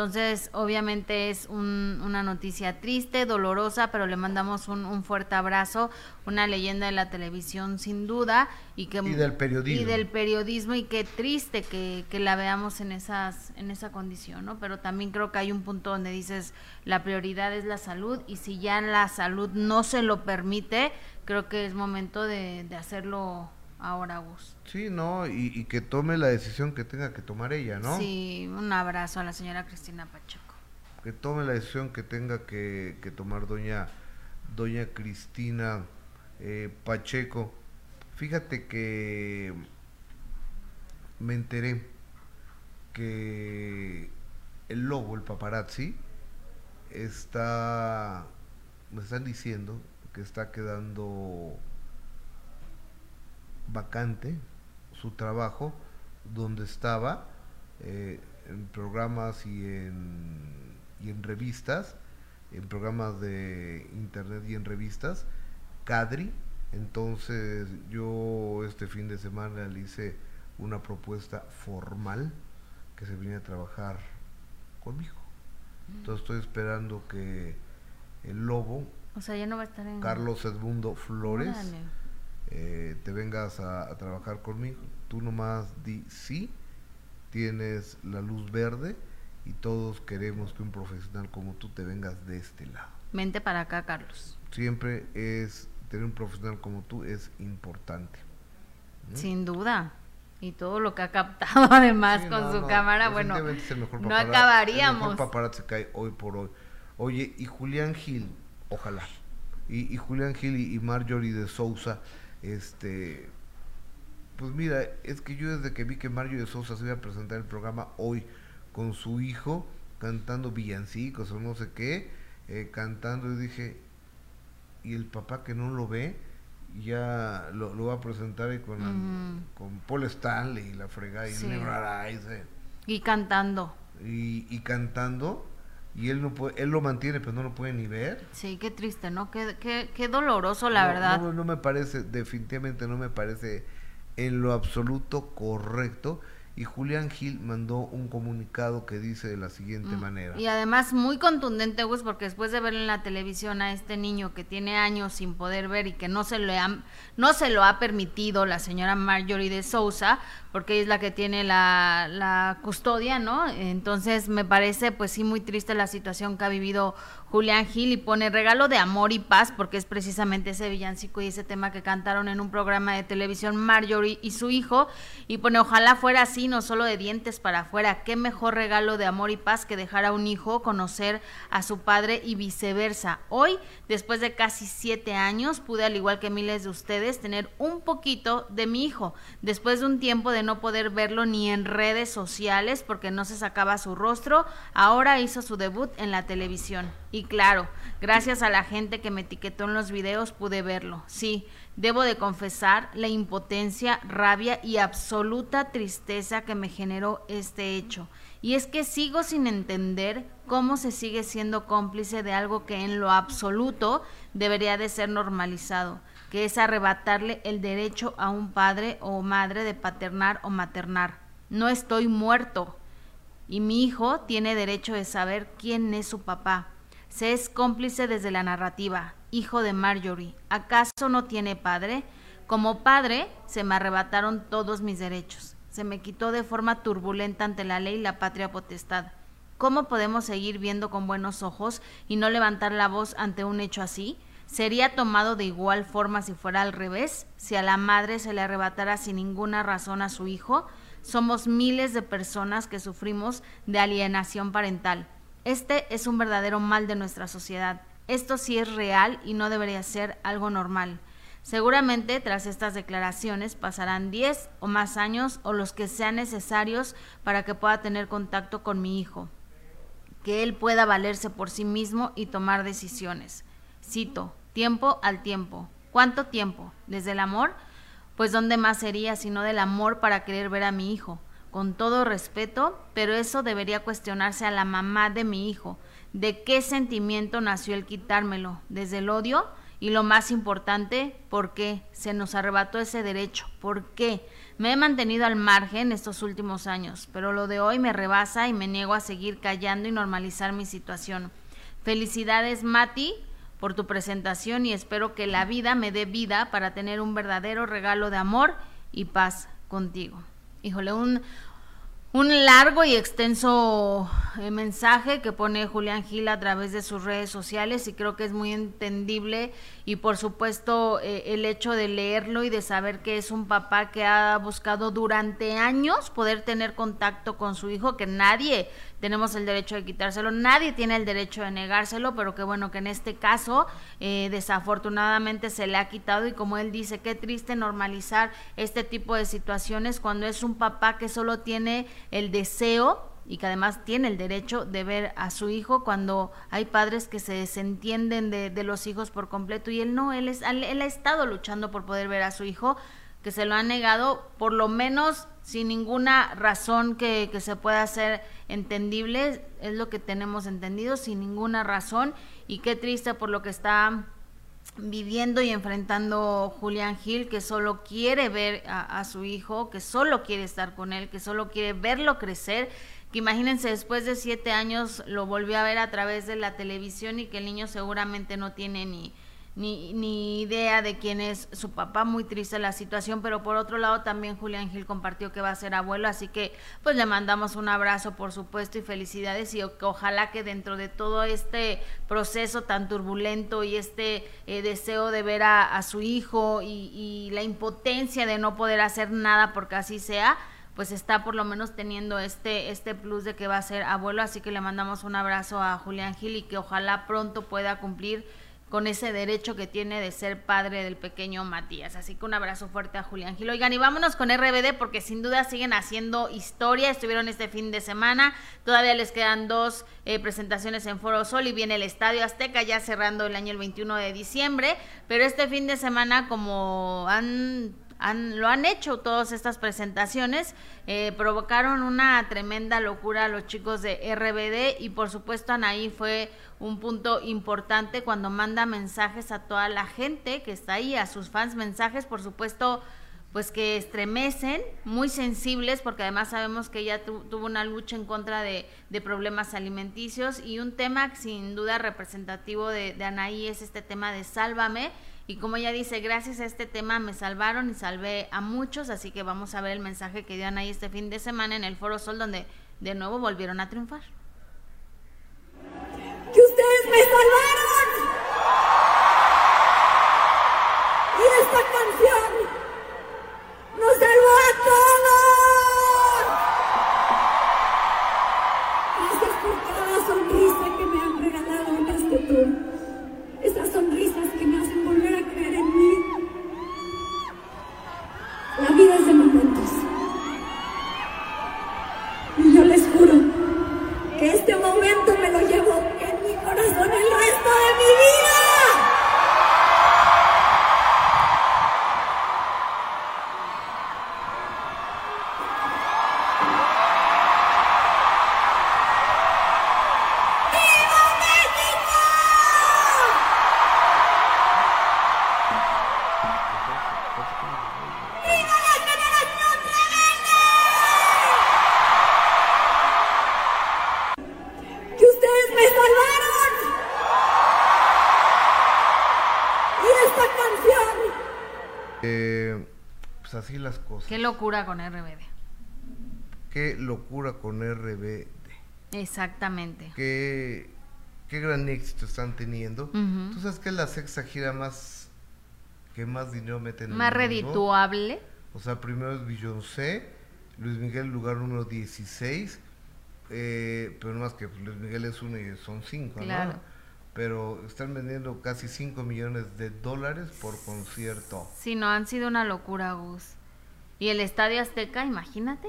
Entonces, obviamente es un- una noticia triste, dolorosa, pero le mandamos un, un fuerte abrazo, una leyenda de la televisión sin duda y que Y del periodismo. y del periodismo y qué triste que, que la veamos en esas en esa condición, ¿no? Pero también creo que hay un punto donde dices la prioridad es la salud y si ya la salud no se lo permite, creo que es momento de, de hacerlo ahora, Gus. Sí, ¿no? Y, y que tome la decisión que tenga que tomar ella, ¿no? Sí, un abrazo a la señora Cristina Pacheco. que tome la decisión que tenga que, que tomar doña doña Cristina eh, Pacheco. Fíjate que me enteré que el lobo, el paparazzi, está, me están diciendo que está quedando vacante su trabajo donde estaba eh, en programas y en, y en revistas, en programas de internet y en revistas, Cadri. Entonces yo este fin de semana le hice una propuesta formal que se viene a trabajar conmigo. Entonces estoy esperando que el lobo, O sea, ya no va a estar en Carlos Edmundo Flores, Órale. Eh, te vengas a, a trabajar conmigo. Tú nomás di sí, tienes la luz verde y todos queremos que un profesional como tú te vengas de este lado. Mente para acá, Carlos. Siempre es tener un profesional como tú es importante. ¿no? Sin duda. Y todo lo que ha captado además Sí, con no, su no, cámara, bueno, no paparazzi- El acabaríamos. mejor paparazzi que hay hoy por hoy. Oye, y Julián Gil, ojalá. Y, y Julián Gil y, y Marjorie de Sousa, este. Pues mira, es que yo desde que vi que Marjorie de Sousa se iba a presentar el programa hoy con su hijo, cantando villancicos o no sé qué, eh, cantando, y dije, y el papá que no lo ve, ya lo, lo va a presentar y con, con Paul Stanley y la fregada y Sí. Never Eyes, eh, Y cantando. y, y cantando y él no puede, él lo mantiene pero no lo puede ni ver Sí, qué triste, ¿no? Qué, qué, qué doloroso, la No, verdad. no, no me parece definitivamente no me parece en lo absoluto correcto y Julián Gil mandó un comunicado que dice de la siguiente Mm. manera. Y además muy contundente, Gus, porque después de ver en la televisión a este niño que tiene años sin poder ver y que no se, le ha, no se lo ha permitido la señora Marjorie de Sousa, porque es la que tiene la, la custodia, ¿no? Entonces me parece pues sí muy triste la situación que ha vivido Julián Gil y pone regalo de amor y paz, porque es precisamente ese villancico y ese tema que cantaron en un programa de televisión Marjorie y su hijo, y pone ojalá fuera así, no solo de dientes para afuera, qué mejor regalo de amor y paz que dejar a un hijo conocer a su padre y viceversa. Hoy, después de casi siete años, pude, al igual que miles de ustedes, tener un poquito de mi hijo, después de un tiempo de no poder verlo ni en redes sociales porque no se sacaba su rostro, ahora hizo su debut en la televisión. Y claro, gracias a la gente que me etiquetó en los videos pude verlo. Sí, debo de confesar la impotencia, rabia y absoluta tristeza que me generó este hecho. Y es que sigo sin entender cómo se sigue siendo cómplice de algo que en lo absoluto debería de ser normalizado, que es arrebatarle el derecho a un padre o madre de paternar o maternar. No estoy muerto y mi hijo tiene derecho de saber quién es su papá. Se es cómplice desde la narrativa, hijo de Marjorie. ¿Acaso no tiene padre? Como padre, se me arrebataron todos mis derechos. Se me quitó de forma turbulenta ante la ley la patria potestad. ¿Cómo podemos seguir viendo con buenos ojos y no levantar la voz ante un hecho así? ¿Sería tomado de igual forma si fuera al revés? Si a la madre se le arrebatara sin ninguna razón a su hijo? Somos miles de personas que sufrimos de alienación parental. Este es un verdadero mal de nuestra sociedad. Esto sí es real y no debería ser algo normal. Seguramente tras estas declaraciones pasarán 10 o más años o los que sean necesarios para que pueda tener contacto con mi hijo, que él pueda valerse por sí mismo y tomar decisiones. Cito, tiempo al tiempo. ¿Cuánto tiempo? ¿Desde el amor? Pues ¿dónde más sería sino del amor para querer ver a mi hijo? Con todo respeto, pero eso debería cuestionarse a la mamá de mi hijo. ¿De qué sentimiento nació el quitármelo? ¿Desde el odio? Y lo más importante, ¿por qué se nos arrebató ese derecho? ¿Por qué? Me he mantenido al margen estos últimos años, pero lo de hoy me rebasa y me niego a seguir callando y normalizar mi situación. Felicidades, Mati, por tu presentación y espero que la vida me dé vida para tener un verdadero regalo de amor y paz contigo. Híjole, un, un largo y extenso eh, mensaje que pone Julián Gil a través de sus redes sociales y creo que es muy entendible y por supuesto eh, el hecho de leerlo y de saber que es un papá que ha buscado durante años poder tener contacto con su hijo, que nadie tenemos el derecho de quitárselo, nadie tiene el derecho de negárselo, pero que bueno que en este caso eh, desafortunadamente se le ha quitado y como él dice, qué triste normalizar este tipo de situaciones cuando es un papá que solo tiene el deseo y que además tiene el derecho de ver a su hijo cuando hay padres que se desentienden de, de los hijos por completo. Y él no, él, es, él ha estado luchando por poder ver a su hijo que se lo han negado por lo menos sin ninguna razón que, que, se pueda hacer entendible, es lo que tenemos entendido, sin ninguna razón, y qué triste por lo que está viviendo y enfrentando Julián Gil, que solo quiere ver a, a su hijo, que solo quiere estar con él, que solo quiere verlo crecer, que imagínense después de siete años lo volvió a ver a través de la televisión y que el niño seguramente no tiene ni ni, ni idea de quién es su papá, muy triste la situación, pero por otro lado también Julián Gil compartió que va a ser abuelo, así que pues le mandamos un abrazo por supuesto y felicidades y ojalá que dentro de todo este proceso tan turbulento y este eh, deseo de ver a, a su hijo y, y la impotencia de no poder hacer nada porque así sea, pues está por lo menos teniendo este, este plus de que va a ser abuelo, así que le mandamos un abrazo a Julián Gil y que ojalá pronto pueda cumplir con ese derecho que tiene de ser padre del pequeño Matías. Así que un abrazo fuerte a Julián Gil. Oigan, y vámonos con RBD porque sin duda siguen haciendo historia. Estuvieron este fin de semana. Todavía les quedan dos eh, presentaciones en Foro Sol y viene el Estadio Azteca ya cerrando el año el 21 de diciembre. Pero este fin de semana, como han han, lo han hecho todas estas presentaciones, eh, provocaron una tremenda locura a los chicos de RBD y por supuesto Anaí fue un punto importante cuando manda mensajes a toda la gente que está ahí, a sus fans mensajes, por supuesto, pues que estremecen, muy sensibles, porque además sabemos que ella tuvo una lucha en contra de, problemas alimenticios y un tema sin duda representativo de, de Anaí es este tema de Sálvame. Y como ella dice, gracias a este tema me salvaron y salvé a muchos, así que vamos a ver el mensaje que dio Anaí este fin de semana en el Foro Sol, donde de nuevo volvieron a triunfar. ¡Que ustedes me salvaron! Y esta canción ¡Nos salvó a todos! Locura con RBD. Qué locura con RBD. Exactamente. Qué, qué gran éxito están teniendo. ¿Tú sabes que es la sexta gira más que más dinero meten en Más redituable. O sea, primero es Beyoncé, Luis Miguel lugar número 16, eh, pero más que Luis Miguel es uno y son cinco, claro. Pero están vendiendo casi 5 millones de dólares por concierto. Sí, no, han sido una locura, Gus. Y el Estadio Azteca, imagínate,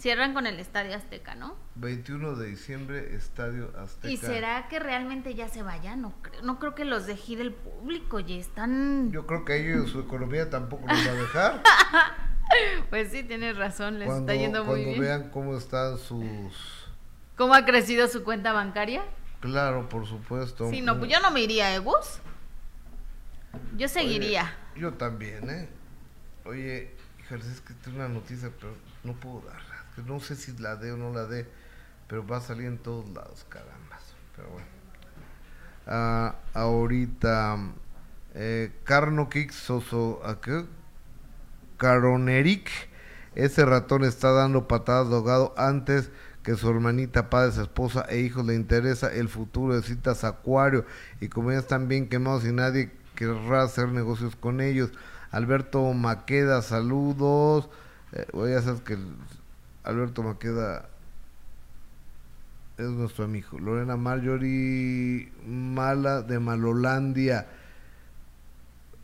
cierran con el Estadio Azteca, ¿no? 21 de diciembre, Estadio Azteca. ¿Y será que realmente ya se vaya? No creo, no creo que los deje el público, ya están... Yo creo que ellos, su economía tampoco los va a dejar. pues sí, tienes razón, les está yendo muy bien. Cuando vean cómo están sus... ¿Cómo ha crecido su cuenta bancaria? Claro, por supuesto. Sí, no, pues yo no me iría, ¿eh, Gus? Yo seguiría. yo también, ¿eh? Oye, es que tengo una noticia, pero no puedo darla. No sé si la dé o no la dé, pero va a salir en todos lados, caramba. Pero bueno. Ah, ahorita, eh, Carno Soso, qué? Caroneric, ese ratón está dando patadas de ahogado antes que su hermanita, padre, su esposa e hijos le interesa el futuro de citas Acuario y como ya están bien quemados y nadie querrá hacer negocios con ellos. Alberto Maqueda, saludos. Eh, ya sabes que Alberto Maqueda es nuestro amigo. Lorena Marjorie Mala de Malolandia.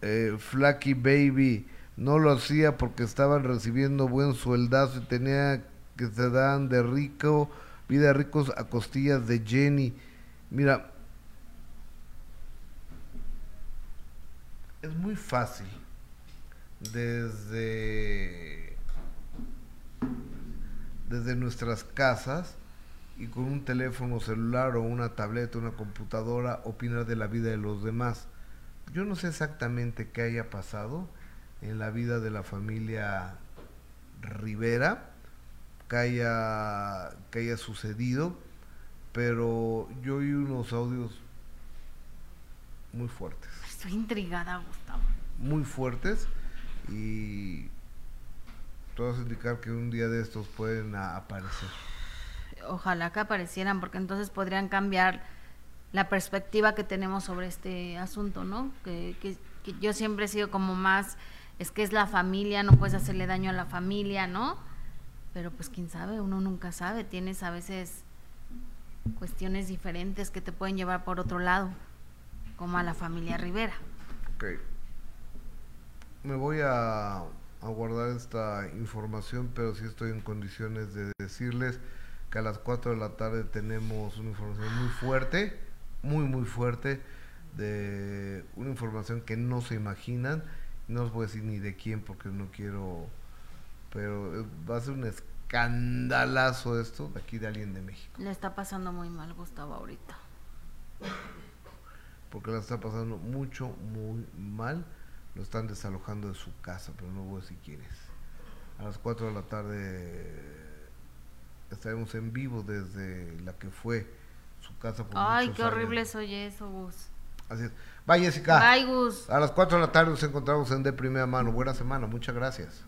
Eh, Flaky Baby. No lo hacía porque estaban recibiendo buen sueldazo y tenía que se dan de rico, vida ricos a costillas de Jenny. Mira, es muy fácil desde, desde nuestras casas y con un teléfono celular o una tableta, una computadora, opinar de la vida de los demás. Yo no sé exactamente qué haya pasado en la vida de la familia Rivera, que haya, que haya sucedido, pero yo oí unos audios muy fuertes. Estoy intrigada, Gustavo. Muy fuertes y todos indicar que un día de estos pueden aparecer. Ojalá que aparecieran, porque entonces podrían cambiar la perspectiva que tenemos sobre este asunto, ¿no? Que, que, yo siempre he sido como más, es que es la familia, no puedes hacerle daño a la familia, ¿no? Pero pues quién sabe, uno nunca sabe, tienes a veces cuestiones diferentes que te pueden llevar por otro lado, como a la familia Rivera. Okay me voy a, guardar esta información, pero sí estoy en condiciones de decirles que a las 4 de la tarde tenemos una información muy fuerte, muy, muy fuerte, de una información que no se imaginan. No os voy a decir ni de quién porque no quiero, pero va a ser un escandalazo esto de aquí de alguien de México. Le está pasando muy mal Gustavo ahorita. Porque la está pasando mucho, muy mal lo están desalojando de su casa, pero no voy si quieres. A las 4 de la tarde estaremos en vivo desde la que fue su casa por Ay, qué años. horrible soy eso, Gus. Así es. Bye, Jessica. Bye, Gus. A las 4 de la tarde nos encontramos en De Primera Mano. Buena semana, muchas gracias.